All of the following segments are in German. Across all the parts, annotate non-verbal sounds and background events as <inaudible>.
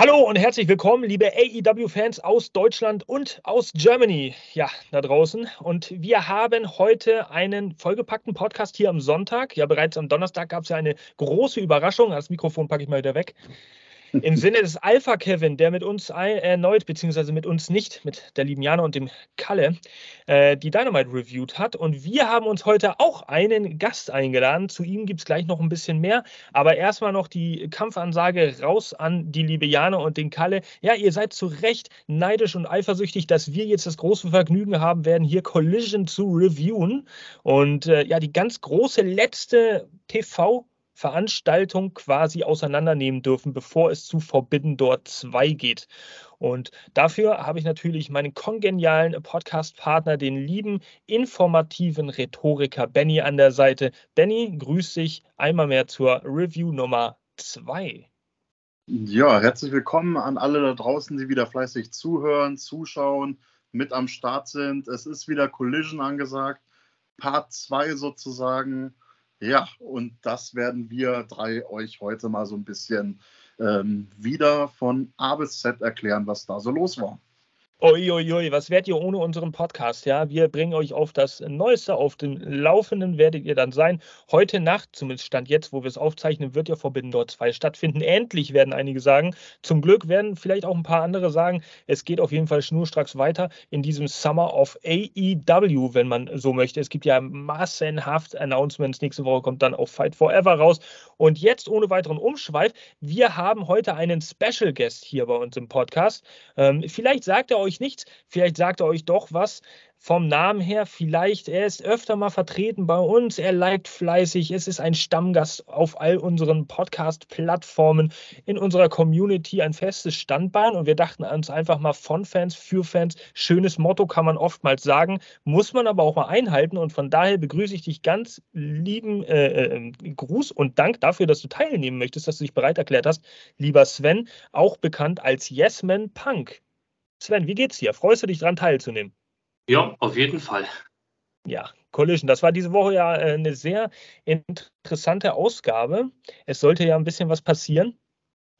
Hallo und herzlich willkommen, liebe AEW-Fans aus Deutschland und aus Germany, ja, da draußen. Und wir haben heute einen vollgepackten Podcast hier am Sonntag. Ja, bereits am Donnerstag gab es ja eine große Überraschung. Das Mikrofon packe ich mal wieder weg. Im Sinne des Alpha Kevin, der mit uns erneut, beziehungsweise mit uns nicht, mit der lieben Jana und dem Kalle, äh, die Dynamite reviewed hat. Und wir haben uns heute auch einen Gast eingeladen. Zu ihm gibt es gleich noch ein bisschen mehr. Aber erstmal noch die Kampfansage raus an die liebe Jana und den Kalle. Ja, ihr seid zu Recht neidisch und eifersüchtig, dass wir jetzt das große Vergnügen haben werden, hier Collision zu reviewen. Und äh, ja, die ganz große letzte TV- Veranstaltung quasi auseinandernehmen dürfen, bevor es zu Forbidden Door 2 geht. Und dafür habe ich natürlich meinen kongenialen Podcast-Partner, den lieben, informativen Rhetoriker Benny an der Seite. Benny, grüß dich einmal mehr zur Review Nummer 2. Ja, herzlich willkommen an alle da draußen, die wieder fleißig zuhören, zuschauen, mit am Start sind. Es ist wieder Collision angesagt, Part 2 sozusagen. Ja, und das werden wir drei euch heute mal so ein bisschen ähm, wieder von A bis Z erklären, was da so los war. Uiuiui, was werdet ihr ohne unseren Podcast? Ja, wir bringen euch auf das Neueste, auf den Laufenden werdet ihr dann sein. Heute Nacht, zumindest Stand jetzt, wo wir es aufzeichnen, wird ja Forbidden Door 2 stattfinden. Endlich werden einige sagen. Zum Glück werden vielleicht auch ein paar andere sagen, es geht auf jeden Fall schnurstracks weiter in diesem Summer of AEW, wenn man so möchte. Es gibt ja massenhaft Announcements. Nächste Woche kommt dann auch Fight Forever raus. Und jetzt ohne weiteren Umschweif, wir haben heute einen Special Guest hier bei uns im Podcast. Ähm, vielleicht sagt er euch, euch nichts. Vielleicht sagt er euch doch was vom Namen her. Vielleicht, er ist öfter mal vertreten bei uns. Er liked fleißig. Es ist ein Stammgast auf all unseren Podcast-Plattformen in unserer Community, ein festes Standbein. Und wir dachten uns einfach mal von Fans für Fans. Schönes Motto kann man oftmals sagen, muss man aber auch mal einhalten. Und von daher begrüße ich dich ganz lieben äh, äh, Gruß und Dank dafür, dass du teilnehmen möchtest, dass du dich bereit erklärt hast, lieber Sven, auch bekannt als Yesman Punk. Sven, wie geht's dir? Freust du dich daran teilzunehmen? Ja, auf jeden Fall. Ja, Collision, das war diese Woche ja äh, eine sehr interessante Ausgabe. Es sollte ja ein bisschen was passieren.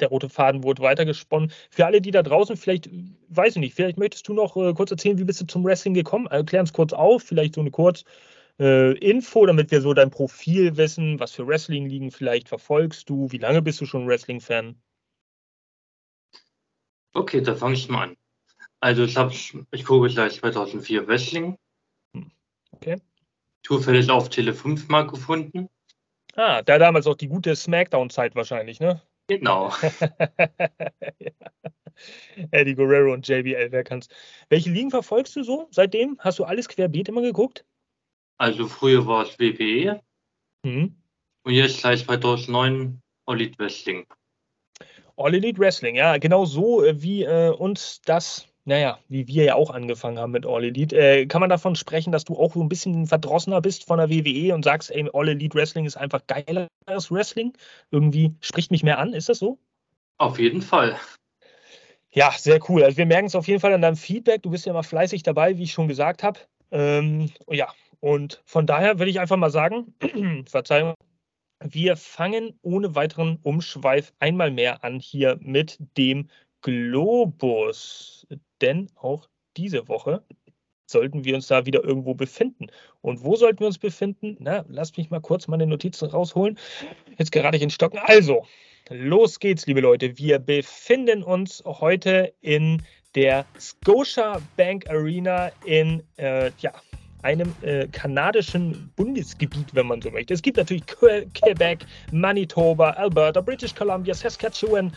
Der rote Faden wurde weitergesponnen. Für alle, die da draußen, vielleicht, weiß ich nicht, vielleicht möchtest du noch äh, kurz erzählen, wie bist du zum Wrestling gekommen? Erklär uns kurz auf, vielleicht so eine kurz äh, Info, damit wir so dein Profil wissen, was für Wrestling-Ligen vielleicht verfolgst du, wie lange bist du schon Wrestling-Fan? Okay, da fange ich mal an. Also ich habe, ich gucke gleich 2004 Wrestling. Hm, okay. Zufällig auf Tele 5 mal gefunden. Ah, da damals auch die gute Smackdown-Zeit wahrscheinlich, ne? Genau. <laughs> ja. Eddie Guerrero und JBL, wer kann's. Welche Ligen verfolgst du so seitdem? Hast du alles querbeet immer geguckt? Also früher war es WWE. Mhm. Und jetzt seit 2009 Elite Wrestling. All Elite Wrestling, ja, genau so äh, wie äh, uns das naja, wie wir ja auch angefangen haben mit All Elite, äh, kann man davon sprechen, dass du auch so ein bisschen verdrossener bist von der WWE und sagst, ey, All Elite Wrestling ist einfach geileres Wrestling? Irgendwie spricht mich mehr an, ist das so? Auf jeden Fall. Ja, sehr cool. Also wir merken es auf jeden Fall an deinem Feedback. Du bist ja immer fleißig dabei, wie ich schon gesagt habe. Ähm, ja, und von daher würde ich einfach mal sagen, <clears throat> Verzeihung, wir fangen ohne weiteren Umschweif einmal mehr an hier mit dem Globus denn auch diese Woche sollten wir uns da wieder irgendwo befinden. Und wo sollten wir uns befinden? Na, lasst mich mal kurz meine Notizen rausholen. Jetzt gerade ich in Stocken. Also, los geht's, liebe Leute. Wir befinden uns heute in der Scotia Bank Arena in äh, ja, einem äh, kanadischen Bundesgebiet, wenn man so möchte. Es gibt natürlich Quebec, Manitoba, Alberta, British Columbia, Saskatchewan,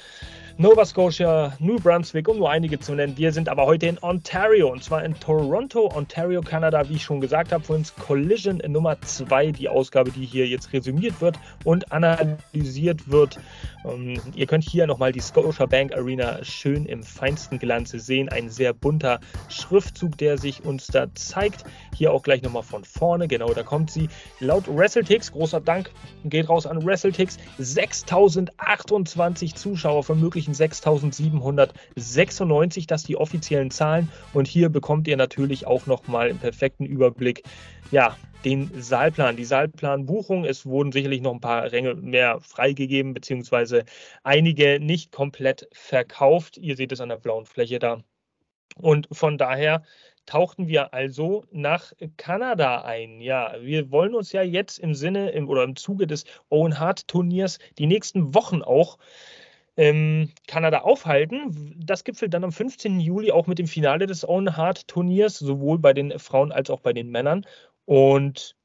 Nova Scotia, New Brunswick, um nur einige zu nennen. Wir sind aber heute in Ontario und zwar in Toronto, Ontario, Kanada, wie ich schon gesagt habe, für uns Collision Nummer 2, die Ausgabe, die hier jetzt resümiert wird und analysiert wird. Um, ähm, ihr könnt hier nochmal die Scotia Bank Arena schön im feinsten Glanze sehen. Ein sehr bunter Schriftzug, der sich uns da zeigt. Hier auch gleich nochmal von vorne, genau da kommt sie. Laut WrestleTix, großer Dank geht raus an WrestleTix, 6028 Zuschauer von möglichen 6796, das die offiziellen Zahlen. Und hier bekommt ihr natürlich auch nochmal im perfekten Überblick, ja, den Saalplan, die Saalplanbuchung. Es wurden sicherlich noch ein paar Ränge mehr freigegeben, beziehungsweise einige nicht komplett verkauft. Ihr seht es an der blauen Fläche da. Und von daher tauchten wir also nach Kanada ein. Ja, wir wollen uns ja jetzt im Sinne im, oder im Zuge des Owen Hart Turniers die nächsten Wochen auch ähm, Kanada aufhalten. Das gipfelt dann am 15. Juli auch mit dem Finale des Owen Hart Turniers, sowohl bei den Frauen als auch bei den Männern. Und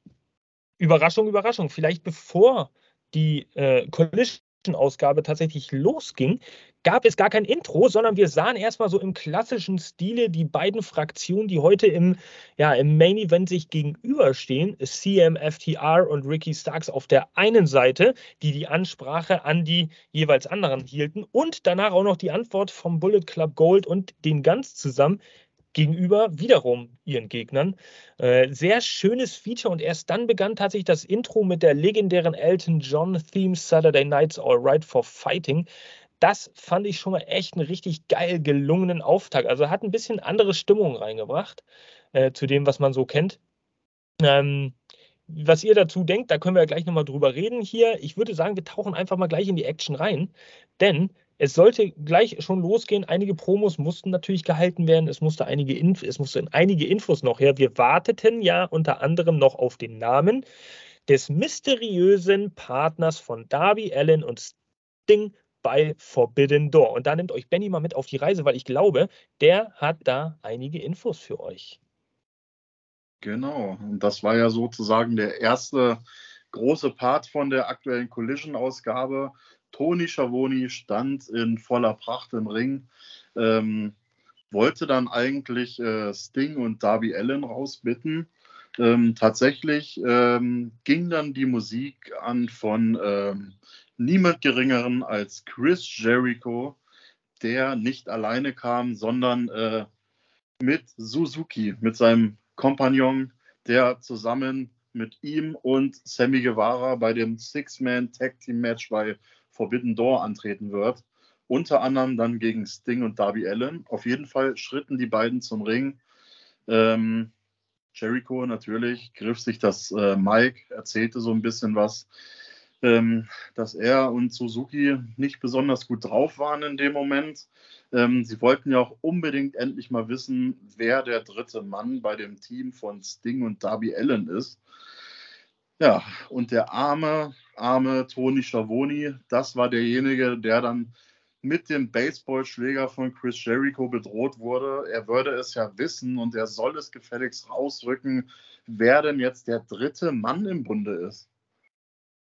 Überraschung, Überraschung, vielleicht bevor die äh, Collision-Ausgabe tatsächlich losging, gab es gar kein Intro, sondern wir sahen erstmal so im klassischen Stile die beiden Fraktionen, die heute im, ja, im Main Event sich gegenüberstehen. CMFTR und Ricky Starks auf der einen Seite, die die Ansprache an die jeweils anderen hielten und danach auch noch die Antwort vom Bullet Club Gold und den ganz zusammen gegenüber wiederum ihren Gegnern. Äh, sehr schönes Feature und erst dann begann tatsächlich das Intro mit der legendären Elton John Theme Saturday Nights All Right for Fighting das fand ich schon mal echt einen richtig geil gelungenen Auftakt. Also hat ein bisschen andere Stimmung reingebracht äh, zu dem, was man so kennt. Ähm, was ihr dazu denkt, da können wir ja gleich nochmal drüber reden hier. Ich würde sagen, wir tauchen einfach mal gleich in die Action rein, denn es sollte gleich schon losgehen. Einige Promos mussten natürlich gehalten werden. Es musste einige, Inf es mussten einige Infos noch her. Wir warteten ja unter anderem noch auf den Namen des mysteriösen Partners von Darby Allen und Sting bei Forbidden Door. Und da nimmt euch Benny mal mit auf die Reise, weil ich glaube, der hat da einige Infos für euch. Genau, und das war ja sozusagen der erste große Part von der aktuellen Collision-Ausgabe. Tony Schiavone stand in voller Pracht im Ring, ähm, wollte dann eigentlich äh, Sting und Darby Allen rausbitten. Ähm, tatsächlich ähm, ging dann die Musik an von ähm, niemand geringeren als Chris Jericho, der nicht alleine kam, sondern äh, mit Suzuki, mit seinem Kompagnon, der zusammen mit ihm und Sammy Guevara bei dem Six-Man Tag Team Match bei Forbidden Door antreten wird. Unter anderem dann gegen Sting und Darby Allen. Auf jeden Fall schritten die beiden zum Ring. Ähm, Jericho natürlich griff sich das äh, Mike, erzählte so ein bisschen was ähm, dass er und Suzuki nicht besonders gut drauf waren in dem Moment. Ähm, sie wollten ja auch unbedingt endlich mal wissen, wer der dritte Mann bei dem Team von Sting und Darby Allen ist. Ja, und der arme, arme Tony Schiavone, das war derjenige, der dann mit dem Baseballschläger von Chris Jericho bedroht wurde. Er würde es ja wissen und er soll es gefälligst rausrücken, wer denn jetzt der dritte Mann im Bunde ist.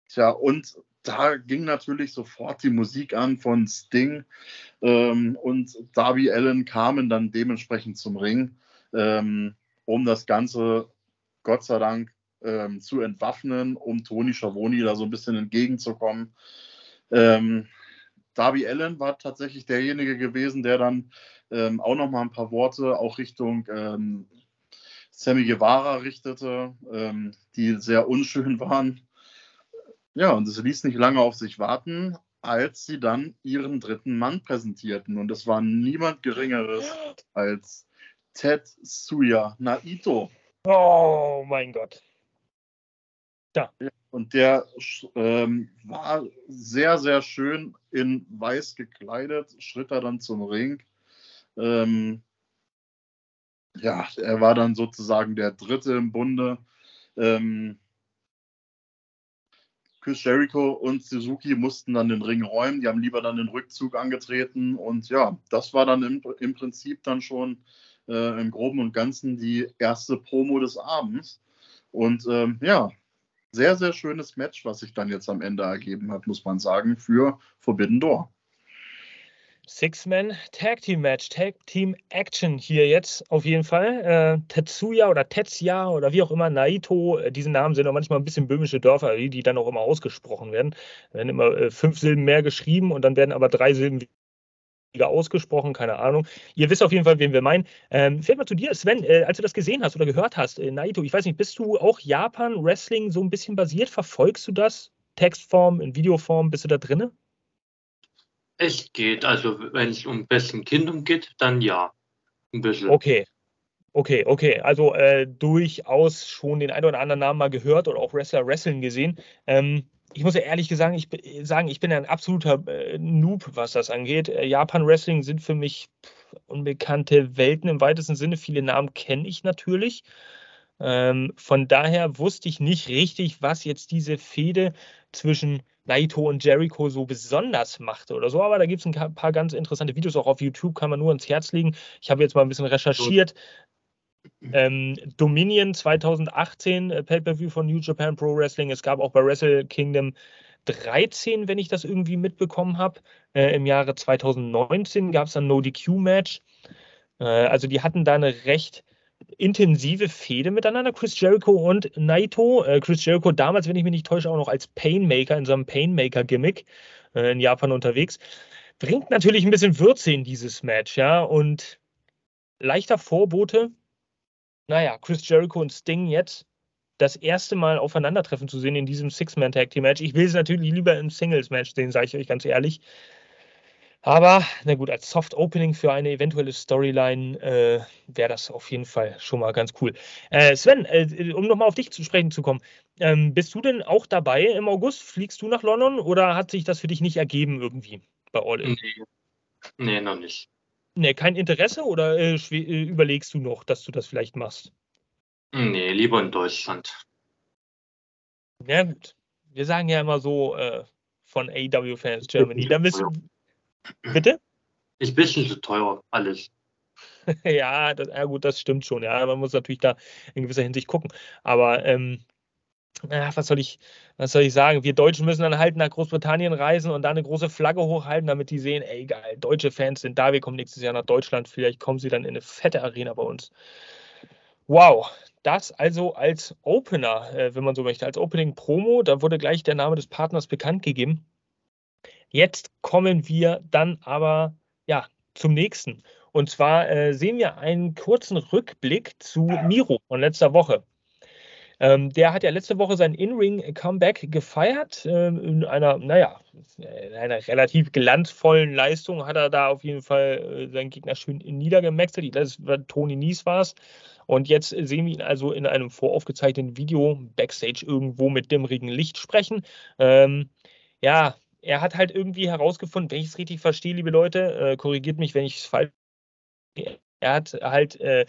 Tja, und da ging natürlich sofort die Musik an von Sting ähm, und Darby Allen kamen dann dementsprechend zum Ring, ähm, um das Ganze Gott sei Dank ähm, zu entwaffnen, um Tony Schiavone da so ein bisschen entgegenzukommen. Ähm, Darby Allen war tatsächlich derjenige gewesen, der dann ähm, auch noch mal ein paar Worte auch Richtung ähm, Sammy Guevara richtete, die sehr unschön <laughs> waren. Ja, und es ließ nicht lange auf sich warten, als sie dann ihren dritten Mann präsentierten. Und es war niemand Geringeres als Tetsuya Naito. Oh mein Gott. Ja. Und der ähm, war sehr, sehr schön in weiß gekleidet, schritt er dann zum Ring. Ähm, ja, er war dann sozusagen der Dritte im Bunde. Ähm, Chris Jericho und Suzuki mussten dann den Ring räumen. Die haben lieber dann den Rückzug angetreten. Und ja, das war dann im, im Prinzip dann schon äh, im Groben und Ganzen die erste Promo des Abends. Und ähm, ja, sehr, sehr schönes Match, was sich dann jetzt am Ende ergeben hat, muss man sagen, für Forbidden Door. Six-Man Tag Team Match, Tag Team Action hier jetzt auf jeden Fall. Äh, Tetsuya oder Tetsuya oder wie auch immer, Naito, äh, diese Namen sind auch manchmal ein bisschen böhmische Dörfer, die, die dann auch immer ausgesprochen werden. Da werden immer äh, fünf Silben mehr geschrieben und dann werden aber drei Silben weniger ausgesprochen, keine Ahnung. Ihr wisst auf jeden Fall, wen wir meinen. Ähm, fällt mal zu dir, Sven, äh, als du das gesehen hast oder gehört hast, äh, Naito, ich weiß nicht, bist du auch Japan-Wrestling so ein bisschen basiert? Verfolgst du das? Textform, in Videoform, bist du da drinne? Es geht. Also, wenn es um besten Kindern geht, dann ja. Ein bisschen. Okay. Okay, okay. Also äh, durchaus schon den einen oder anderen Namen mal gehört oder auch Wrestler wresteln gesehen. Ähm, ich muss ja ehrlich gesagt ich, sagen, ich bin ein absoluter äh, Noob, was das angeht. Äh, Japan-Wrestling sind für mich unbekannte Welten im weitesten Sinne. Viele Namen kenne ich natürlich. Ähm, von daher wusste ich nicht richtig, was jetzt diese Fehde zwischen Naito und Jericho so besonders machte oder so. Aber da gibt es ein paar ganz interessante Videos, auch auf YouTube kann man nur ins Herz legen. Ich habe jetzt mal ein bisschen recherchiert. Ähm, Dominion 2018, äh, Pay-Per-View von New Japan Pro Wrestling. Es gab auch bei Wrestle Kingdom 13, wenn ich das irgendwie mitbekommen habe. Äh, Im Jahre 2019 gab es ein No-DQ-Match. Äh, also die hatten da eine recht intensive Fehde miteinander, Chris Jericho und Naito. Äh, Chris Jericho damals, wenn ich mich nicht täusche, auch noch als Painmaker in so einem Painmaker-Gimmick äh, in Japan unterwegs. Bringt natürlich ein bisschen Würze in dieses Match, ja, und leichter Vorbote. Naja, Chris Jericho und Sting jetzt das erste Mal aufeinandertreffen zu sehen in diesem Six-Man-Tag-Team-Match. Ich will es natürlich lieber im Singles-Match sehen, sage ich euch ganz ehrlich. Aber, na gut, als Soft Opening für eine eventuelle Storyline äh, wäre das auf jeden Fall schon mal ganz cool. Äh, Sven, äh, um nochmal auf dich zu sprechen zu kommen, ähm, bist du denn auch dabei im August? Fliegst du nach London oder hat sich das für dich nicht ergeben irgendwie bei All In? Nee, nee noch nicht. Nee, kein Interesse oder äh, äh, überlegst du noch, dass du das vielleicht machst? Nee, lieber in Deutschland. Ja, gut. Wir sagen ja immer so äh, von AW Fans Germany. Da müssen, Bitte? Ist ein bisschen zu teuer, alles. <laughs> ja, das, ja, gut, das stimmt schon. Ja, man muss natürlich da in gewisser Hinsicht gucken. Aber ähm, ja, was soll ich, was soll ich sagen? Wir Deutschen müssen dann halt nach Großbritannien reisen und da eine große Flagge hochhalten, damit die sehen, ey geil, deutsche Fans sind da, wir kommen nächstes Jahr nach Deutschland, vielleicht kommen sie dann in eine fette Arena bei uns. Wow, das also als Opener, äh, wenn man so möchte, als Opening Promo, da wurde gleich der Name des Partners bekannt gegeben. Jetzt kommen wir dann aber ja, zum nächsten. Und zwar äh, sehen wir einen kurzen Rückblick zu Miro von letzter Woche. Ähm, der hat ja letzte Woche sein In-Ring-Comeback gefeiert. Ähm, in einer, naja, in einer relativ glanzvollen Leistung hat er da auf jeden Fall äh, seinen Gegner schön niedergemäxelt. Das war Tony Nies war es. Und jetzt sehen wir ihn also in einem voraufgezeichneten Video Backstage irgendwo mit dämmerigen Licht sprechen. Ähm, ja, er hat halt irgendwie herausgefunden, wenn ich es richtig verstehe, liebe Leute, äh, korrigiert mich, wenn ich es falsch. Er hat halt äh,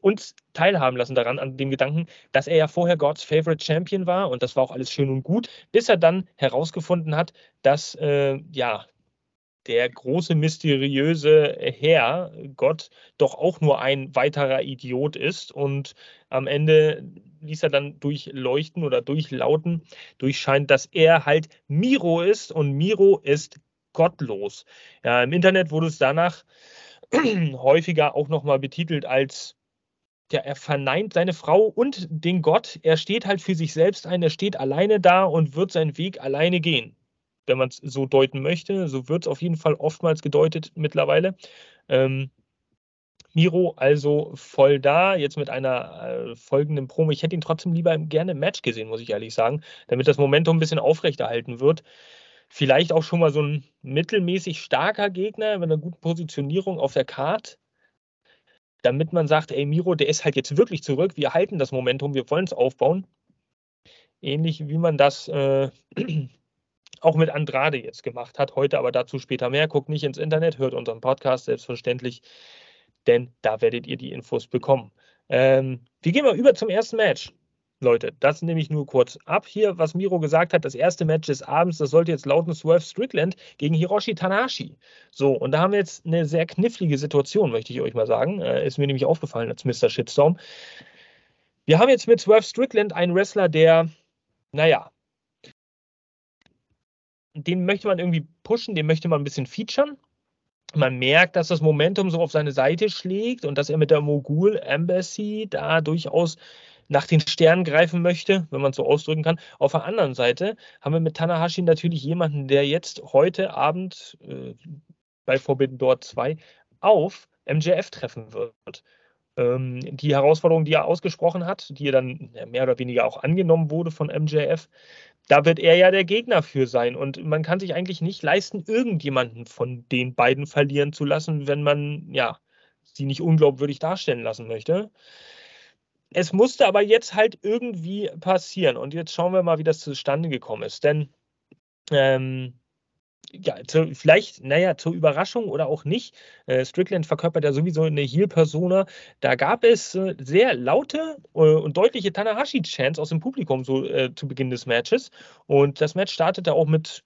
uns teilhaben lassen daran, an dem Gedanken, dass er ja vorher God's Favorite Champion war und das war auch alles schön und gut, bis er dann herausgefunden hat, dass äh, ja der große mysteriöse Herr, Gott, doch auch nur ein weiterer Idiot ist. Und am Ende ließ er dann durchleuchten oder durchlauten, durchscheint, dass er halt Miro ist und Miro ist gottlos. Ja, Im Internet wurde es danach <clears throat> häufiger auch nochmal betitelt als ja, er verneint seine Frau und den Gott. Er steht halt für sich selbst ein, er steht alleine da und wird seinen Weg alleine gehen wenn man es so deuten möchte. So wird es auf jeden Fall oftmals gedeutet mittlerweile. Ähm, Miro also voll da, jetzt mit einer äh, folgenden Promo. Ich hätte ihn trotzdem lieber gerne im Match gesehen, muss ich ehrlich sagen, damit das Momentum ein bisschen aufrechterhalten wird. Vielleicht auch schon mal so ein mittelmäßig starker Gegner mit einer guten Positionierung auf der Card, damit man sagt, ey Miro, der ist halt jetzt wirklich zurück, wir halten das Momentum, wir wollen es aufbauen. Ähnlich wie man das äh, auch mit Andrade jetzt gemacht hat. Heute aber dazu später mehr. Guckt nicht ins Internet, hört unseren Podcast selbstverständlich, denn da werdet ihr die Infos bekommen. Ähm, wir gehen mal über zum ersten Match. Leute, das nehme ich nur kurz ab hier, was Miro gesagt hat. Das erste Match des Abends, das sollte jetzt lauten Swerve Strickland gegen Hiroshi Tanashi. So, und da haben wir jetzt eine sehr knifflige Situation, möchte ich euch mal sagen. Äh, ist mir nämlich aufgefallen als Mr. Shitstorm. Wir haben jetzt mit Swerve Strickland einen Wrestler, der, naja, den möchte man irgendwie pushen, den möchte man ein bisschen featuren. man merkt, dass das Momentum so auf seine Seite schlägt und dass er mit der Mogul Embassy da durchaus nach den Sternen greifen möchte, wenn man es so ausdrücken kann. Auf der anderen Seite haben wir mit Tanahashi natürlich jemanden, der jetzt heute Abend äh, bei Forbidden Door 2 auf MJF treffen wird. Ähm, die Herausforderung, die er ausgesprochen hat, die dann mehr oder weniger auch angenommen wurde von MJF, da wird er ja der Gegner für sein. Und man kann sich eigentlich nicht leisten, irgendjemanden von den beiden verlieren zu lassen, wenn man ja sie nicht unglaubwürdig darstellen lassen möchte. Es musste aber jetzt halt irgendwie passieren. Und jetzt schauen wir mal, wie das zustande gekommen ist. Denn ähm, ja, zu, vielleicht, naja, zur Überraschung oder auch nicht. Äh, Strickland verkörpert ja sowieso eine Heal-Persona. Da gab es äh, sehr laute äh, und deutliche Tanahashi-Chants aus dem Publikum so äh, zu Beginn des Matches. Und das Match startete auch mit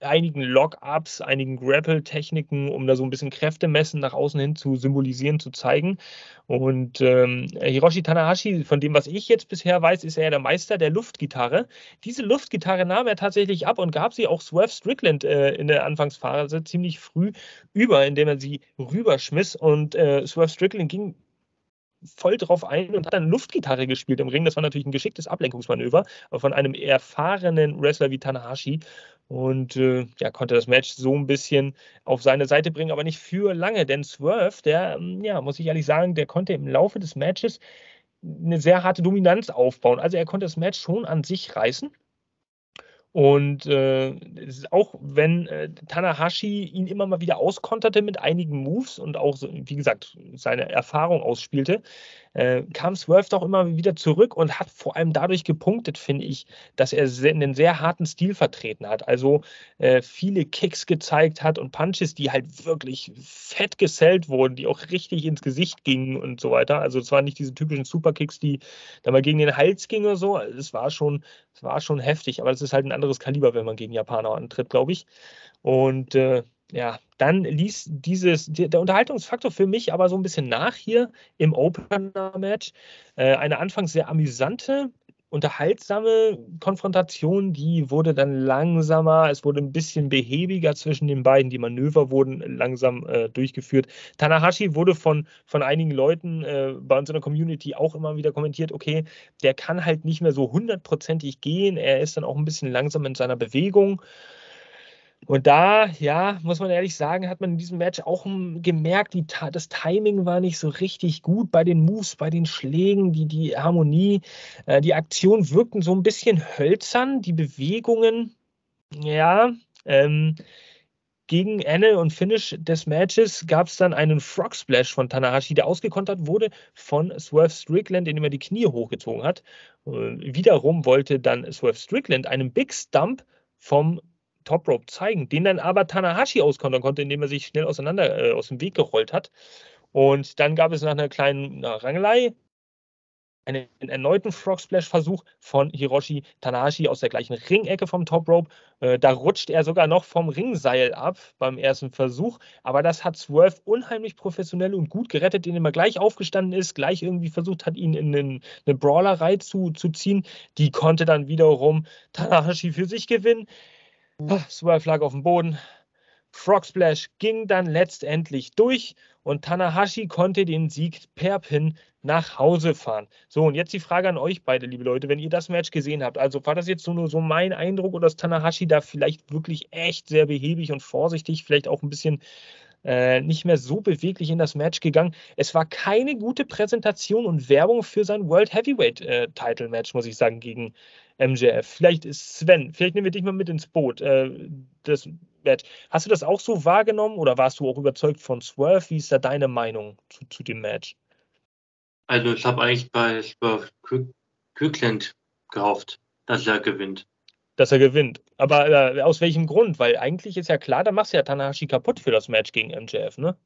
einigen Lock-Ups, einigen Grapple-Techniken, um da so ein bisschen Kräftemessen nach außen hin zu symbolisieren, zu zeigen. Und ähm, Hiroshi Tanahashi, von dem, was ich jetzt bisher weiß, ist er ja der Meister der Luftgitarre. Diese Luftgitarre nahm er tatsächlich ab und gab sie auch Swerve Strickland äh, in der Anfangsphase ziemlich früh über, indem er sie rüberschmiss. Und äh, Swerve Strickland ging voll drauf ein und hat dann Luftgitarre gespielt im Ring. Das war natürlich ein geschicktes Ablenkungsmanöver von einem erfahrenen Wrestler wie Tanahashi und äh, ja, konnte das Match so ein bisschen auf seine Seite bringen, aber nicht für lange, denn Swerve, der, hm, ja, muss ich ehrlich sagen, der konnte im Laufe des Matches eine sehr harte Dominanz aufbauen. Also er konnte das Match schon an sich reißen und äh, auch wenn äh, Tanahashi ihn immer mal wieder auskonterte mit einigen Moves und auch, wie gesagt, seine Erfahrung ausspielte, äh, kam Swerve doch immer wieder zurück und hat vor allem dadurch gepunktet, finde ich, dass er einen sehr harten Stil vertreten hat. Also äh, viele Kicks gezeigt hat und Punches, die halt wirklich fett gesellt wurden, die auch richtig ins Gesicht gingen und so weiter. Also es waren nicht diese typischen Superkicks, die da mal gegen den Hals gingen oder so. Es war schon, war schon heftig, aber es ist halt ein anderes Kaliber, wenn man gegen Japaner antritt, glaube ich. Und äh, ja, dann ließ dieses, der Unterhaltungsfaktor für mich aber so ein bisschen nach hier im Opener-Match. Äh, eine anfangs sehr amüsante, unterhaltsame Konfrontation, die wurde dann langsamer, es wurde ein bisschen behäbiger zwischen den beiden, die Manöver wurden langsam äh, durchgeführt. Tanahashi wurde von, von einigen Leuten äh, bei uns in der Community auch immer wieder kommentiert, okay, der kann halt nicht mehr so hundertprozentig gehen, er ist dann auch ein bisschen langsam in seiner Bewegung. Und da, ja, muss man ehrlich sagen, hat man in diesem Match auch gemerkt, die, das Timing war nicht so richtig gut bei den Moves, bei den Schlägen, die, die Harmonie, äh, die Aktion wirkten so ein bisschen hölzern, die Bewegungen, ja, ähm, gegen Ende und Finish des Matches gab es dann einen Frog Splash von Tanahashi, der ausgekontert wurde von Swerve Strickland, indem er die Knie hochgezogen hat. Und wiederum wollte dann Swerve Strickland einen Big Stump vom Top Rope zeigen, den dann aber Tanahashi auskontern konnte, indem er sich schnell auseinander äh, aus dem Weg gerollt hat. Und dann gab es nach einer kleinen Rangelei einen erneuten Frog Splash Versuch von Hiroshi Tanahashi aus der gleichen Ringecke vom Top Rope. Äh, da rutscht er sogar noch vom Ringseil ab beim ersten Versuch. Aber das hat Swerve unheimlich professionell und gut gerettet, indem er gleich aufgestanden ist, gleich irgendwie versucht hat, ihn in eine Brawlerei zu, zu ziehen. Die konnte dann wiederum Tanahashi für sich gewinnen. Swerve lag auf dem Boden. Frog Splash ging dann letztendlich durch und Tanahashi konnte den Sieg per Pin nach Hause fahren. So, und jetzt die Frage an euch beide, liebe Leute, wenn ihr das Match gesehen habt. Also war das jetzt so nur so mein Eindruck oder ist Tanahashi da vielleicht wirklich echt sehr behäbig und vorsichtig, vielleicht auch ein bisschen äh, nicht mehr so beweglich in das Match gegangen. Es war keine gute Präsentation und Werbung für sein World Heavyweight äh, Title Match, muss ich sagen, gegen MJF. Vielleicht ist Sven, vielleicht nehmen wir dich mal mit ins Boot. Äh, das Match. Hast du das auch so wahrgenommen oder warst du auch überzeugt von Swerve? Wie ist da deine Meinung zu, zu dem Match? Also ich habe eigentlich bei Swerve Kirkland gehofft, dass er gewinnt. Dass er gewinnt. Aber äh, aus welchem Grund? Weil eigentlich ist ja klar, da machst du ja Tanahashi kaputt für das Match gegen MJF, ne?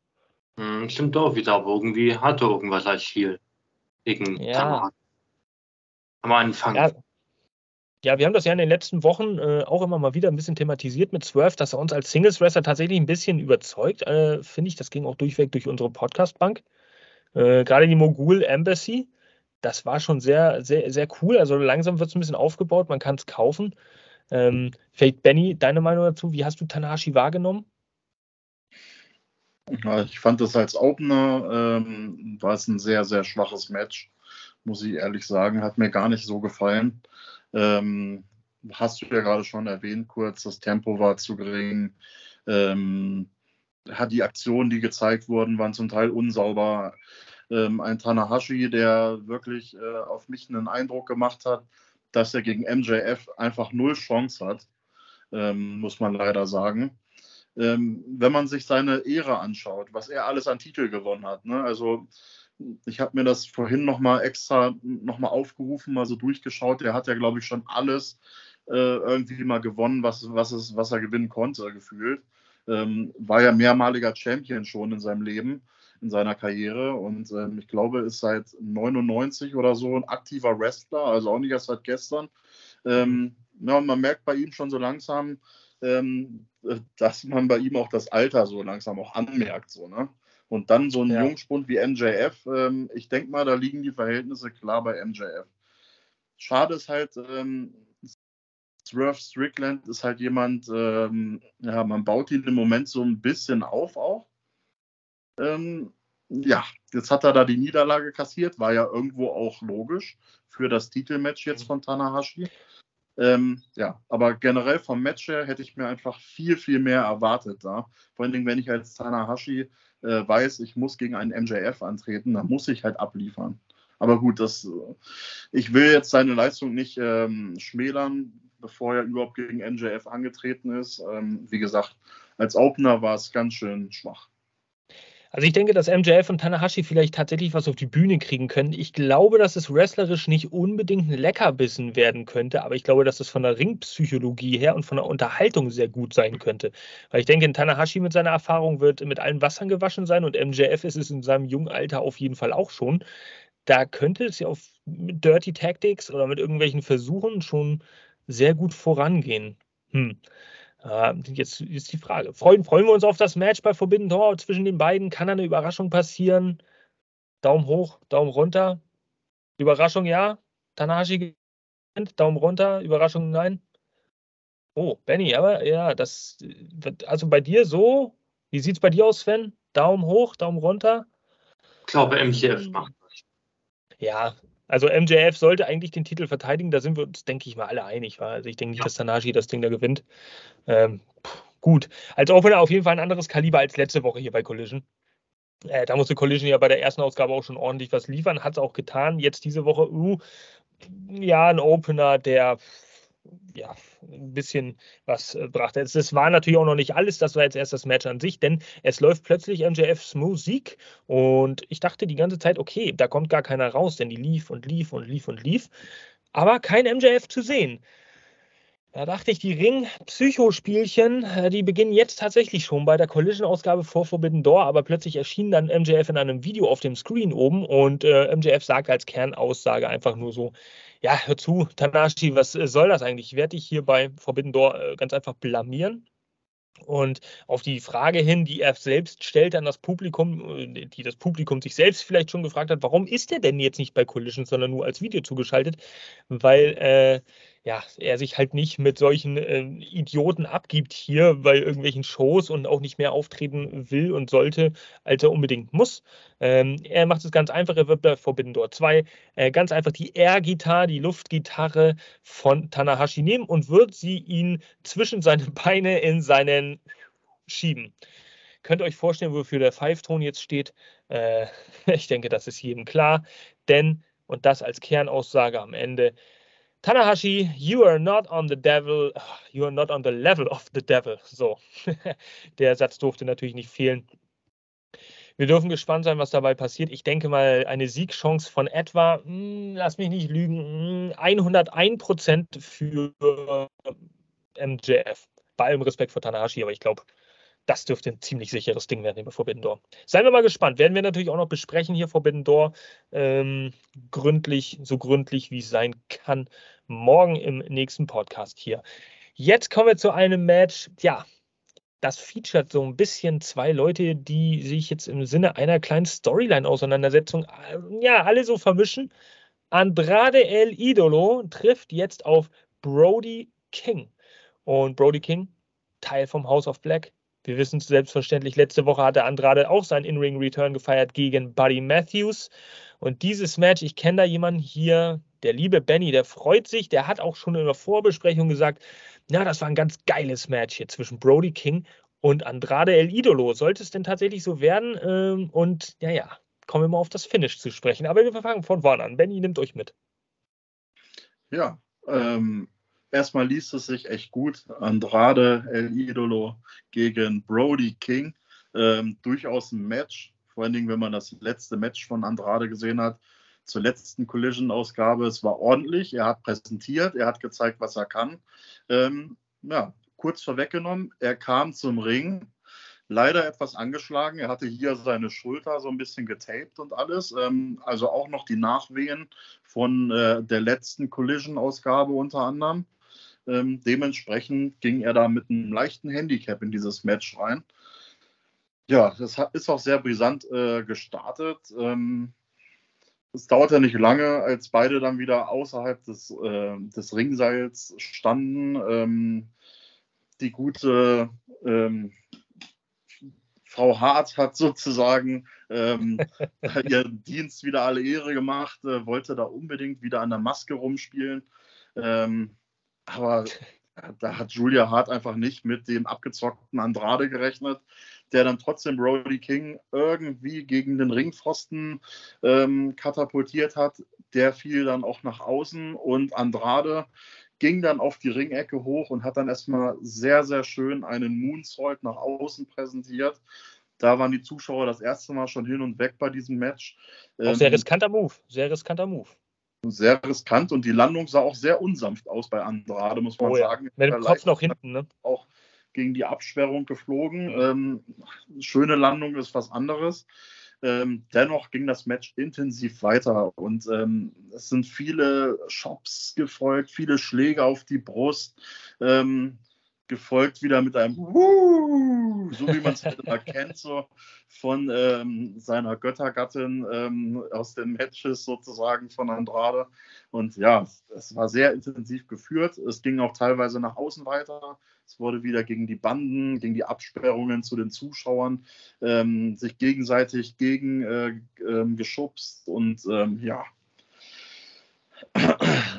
Hm, stimmt auch wieder, aber irgendwie hat er irgendwas als Ziel. Gegen ja. Tanahashi. Am Anfang. Ja, ja, wir haben das ja in den letzten Wochen äh, auch immer mal wieder ein bisschen thematisiert mit Swerve, dass er uns als Singles-Wrestler tatsächlich ein bisschen überzeugt, äh, finde ich. Das ging auch durchweg durch unsere Podcast-Bank. Äh, Gerade die Mogul Embassy, das war schon sehr, sehr, sehr cool. Also langsam wird es ein bisschen aufgebaut, man kann es kaufen. Ähm, vielleicht, Benny, deine Meinung dazu, wie hast du Tanahashi wahrgenommen? Ich fand das als Opener, ähm, war es ein sehr, sehr schwaches Match, muss ich ehrlich sagen. Hat mir gar nicht so gefallen. Ähm, hast du ja gerade schon erwähnt, kurz, das Tempo war zu gering. Ähm, hat die Aktionen, die gezeigt wurden, waren zum Teil unsauber. Ähm, ein Tanahashi, der wirklich äh, auf mich einen Eindruck gemacht hat, dass er gegen MJF einfach null Chance hat, ähm, muss man leider sagen. Ähm, wenn man sich seine Ehre anschaut, was er alles an Titel gewonnen hat. Ne? Also ich habe mir das vorhin nochmal extra nochmal aufgerufen, mal so durchgeschaut. Der hat ja, glaube ich, schon alles äh, irgendwie mal gewonnen, was, was, es, was er gewinnen konnte, gefühlt. Ähm, war ja mehrmaliger Champion schon in seinem Leben, in seiner Karriere und ähm, ich glaube, ist seit 99 oder so ein aktiver Wrestler, also auch nicht erst seit gestern. Ähm, ja, man merkt bei ihm schon so langsam, ähm, dass man bei ihm auch das Alter so langsam auch anmerkt. So, ne? Und dann so ein ja. Jungspund wie MJF, ähm, ich denke mal, da liegen die Verhältnisse klar bei MJF. Schade ist halt, ähm, Swerve Strickland ist halt jemand, ähm, ja, man baut ihn im Moment so ein bisschen auf auch. Ähm, ja, jetzt hat er da die Niederlage kassiert, war ja irgendwo auch logisch für das Titelmatch jetzt mhm. von Tanahashi. Ähm, ja, aber generell vom Match her hätte ich mir einfach viel, viel mehr erwartet da. Vor allen Dingen, wenn ich als Tanahashi äh, weiß, ich muss gegen einen MJF antreten, dann muss ich halt abliefern. Aber gut, das, äh, ich will jetzt seine Leistung nicht ähm, schmälern bevor er überhaupt gegen NJF angetreten ist. Ähm, wie gesagt, als Opener war es ganz schön schwach. Also ich denke, dass MJF und Tanahashi vielleicht tatsächlich was auf die Bühne kriegen können. Ich glaube, dass es wrestlerisch nicht unbedingt ein Leckerbissen werden könnte, aber ich glaube, dass es von der Ringpsychologie her und von der Unterhaltung sehr gut sein könnte. Weil ich denke, Tanahashi mit seiner Erfahrung wird mit allen Wassern gewaschen sein und MJF ist es in seinem jungen Alter auf jeden Fall auch schon. Da könnte es ja auf Dirty Tactics oder mit irgendwelchen Versuchen schon sehr gut vorangehen. Hm. Äh, jetzt ist die Frage: freuen, freuen wir uns auf das Match bei Forbidden Door zwischen den beiden? Kann da eine Überraschung passieren? Daumen hoch, Daumen runter. Überraschung ja. Tanahashi gewinnt, Daumen runter. Überraschung nein. Oh, Benny, aber ja, das, also bei dir so, wie sieht es bei dir aus, Sven? Daumen hoch, Daumen runter? Ich glaube, MJF macht das. Ja, also MJF sollte eigentlich den Titel verteidigen, da sind wir uns, denke ich mal, alle einig. War. Also ich denke nicht, ja. dass Tanashi das Ding da gewinnt. Ähm, gut. Als Opener auf jeden Fall ein anderes Kaliber als letzte Woche hier bei Collision. Äh, da musste Collision ja bei der ersten Ausgabe auch schon ordentlich was liefern, hat es auch getan. Jetzt diese Woche, uh, ja, ein Opener, der ja, ein bisschen was äh, brachte. Das war natürlich auch noch nicht alles, das war jetzt erst das Match an sich, denn es läuft plötzlich MJFs Musik und ich dachte die ganze Zeit, okay, da kommt gar keiner raus, denn die lief und lief und lief und lief, aber kein MJF zu sehen. Da dachte ich, die Ring-Psychospielchen, äh, die beginnen jetzt tatsächlich schon bei der Collision-Ausgabe vor Forbidden Door, aber plötzlich erschien dann MJF in einem Video auf dem Screen oben und äh, MJF sagt als Kernaussage einfach nur so, ja, hör zu, Tanashi, was äh, soll das eigentlich? Ich werde dich hier bei Forbidden Door äh, ganz einfach blamieren. Und auf die Frage hin, die er selbst stellt an das Publikum, äh, die das Publikum sich selbst vielleicht schon gefragt hat, warum ist er denn jetzt nicht bei Collision, sondern nur als Video zugeschaltet? Weil äh, ja, er sich halt nicht mit solchen äh, Idioten abgibt hier bei irgendwelchen Shows und auch nicht mehr auftreten will und sollte, als er unbedingt muss. Ähm, er macht es ganz einfach, er wird bei Forbidden Door 2 äh, ganz einfach die Air-Gitarre, die Luftgitarre von Tanahashi nehmen und wird sie ihn zwischen seine <laughs> Beine in seinen schieben. Könnt ihr euch vorstellen, wofür der Pfeifton jetzt steht? Äh, <laughs> ich denke, das ist jedem klar, denn, und das als Kernaussage am Ende, Tanahashi, you are not on the devil, you are not on the level of the devil. So, <laughs> der Satz durfte natürlich nicht fehlen. Wir dürfen gespannt sein, was dabei passiert. Ich denke mal, eine Siegchance von etwa, mh, hm, lass mich nicht lügen, 101% hm, für MJF. Bei allem Respekt vor Tanahashi, aber ich glaube, das dürfte ein ziemlich sicheres Ding werden über Forbidden Door. Seien wir mal gespannt. Werden wir natürlich auch noch besprechen hier Forbidden Door. Ähm, gründlich, so gründlich wie es sein kann. Morgen im nächsten Podcast hier. Jetzt kommen wir zu einem Match. Ja, das featuret so ein bisschen zwei Leute, die sich jetzt im Sinne einer kleinen Storyline-Auseinandersetzung, äh, ja, alle so vermischen. Andrade El Idolo trifft jetzt auf Brody King. Und Brody King, Teil vom House of Black, Wir wissen selbstverständlich, letzte Woche hatte Andrade auch seinen In-Ring-Return gefeiert gegen Buddy Matthews. Und dieses Match, ich kenne da jemanden hier, der liebe Benny, der freut sich, der hat auch schon in der Vorbesprechung gesagt, ja, das war ein ganz geiles Match hier zwischen Brody King und Andrade El Idolo. Sollte es denn tatsächlich so werden? Ähm, und ja, ja, kommen wir mal auf das Finish zu sprechen. Aber wir fangen von vorne an. Benny, nimmt euch mit. Ja, ähm, erstmal liest es sich echt gut. Andrade El Idolo gegen Brody King. Ähm, durchaus ein Match. Vor allen Dingen, wenn man das letzte Match von Andrade gesehen hat, zur letzten Collision-Ausgabe. Es war ordentlich. Er hat präsentiert, er hat gezeigt, was er kann. Ähm, ja, kurz vorweggenommen, er kam zum Ring, leider etwas angeschlagen. Er hatte hier seine Schulter so ein bisschen getaped und alles. Ähm, also auch noch die Nachwehen von äh, der letzten Collision-Ausgabe unter anderem. Ähm, dementsprechend ging er da mit einem leichten Handicap in dieses Match rein. Ja, das hat, ist auch sehr brisant äh, gestartet. Ähm, es dauerte nicht lange, als beide dann wieder außerhalb des, äh, des Ringseils standen. Ähm, die gute ähm, Frau Hart hat sozusagen ähm, <laughs> ihren Dienst wieder alle Ehre gemacht, äh, wollte da unbedingt wieder an der Maske rumspielen. Ähm, aber da hat Julia Hart einfach nicht mit dem abgezockten Andrade gerechnet, der dann trotzdem Brody King irgendwie gegen den Ringpfosten ähm, katapultiert hat. Der fiel dann auch nach außen und Andrade ging dann auf die Ringecke hoch und hat dann erstmal sehr, sehr schön einen Moonsault nach außen präsentiert. Da waren die Zuschauer das erste Mal schon hin und weg bei diesem Match. Auch sehr ähm, riskanter Move, sehr riskanter Move sehr riskant und die Landung sah auch sehr unsanft aus bei Andrade, muss man oh, sagen. Ja. Mit dem Kopf noch hinten, ne? Auch gegen die Absperrung geflogen. Ähm, schöne Landung ist was anderes. Ähm, dennoch ging das Match intensiv weiter und ähm, es sind viele Shops gefolgt, viele Schläge auf die Brust. Ähm, gefolgt wieder mit einem Wuh, so wie man es halt immer kennt, so von ähm, seiner Göttergattin ähm, aus den Matches sozusagen von Andrade. Und ja, es war sehr intensiv geführt. Es ging auch teilweise nach außen weiter. Es wurde wieder gegen die Banden, gegen die Absperrungen zu den Zuschauern ähm, sich gegenseitig gegen äh, ähm, geschubst und ähm, ja,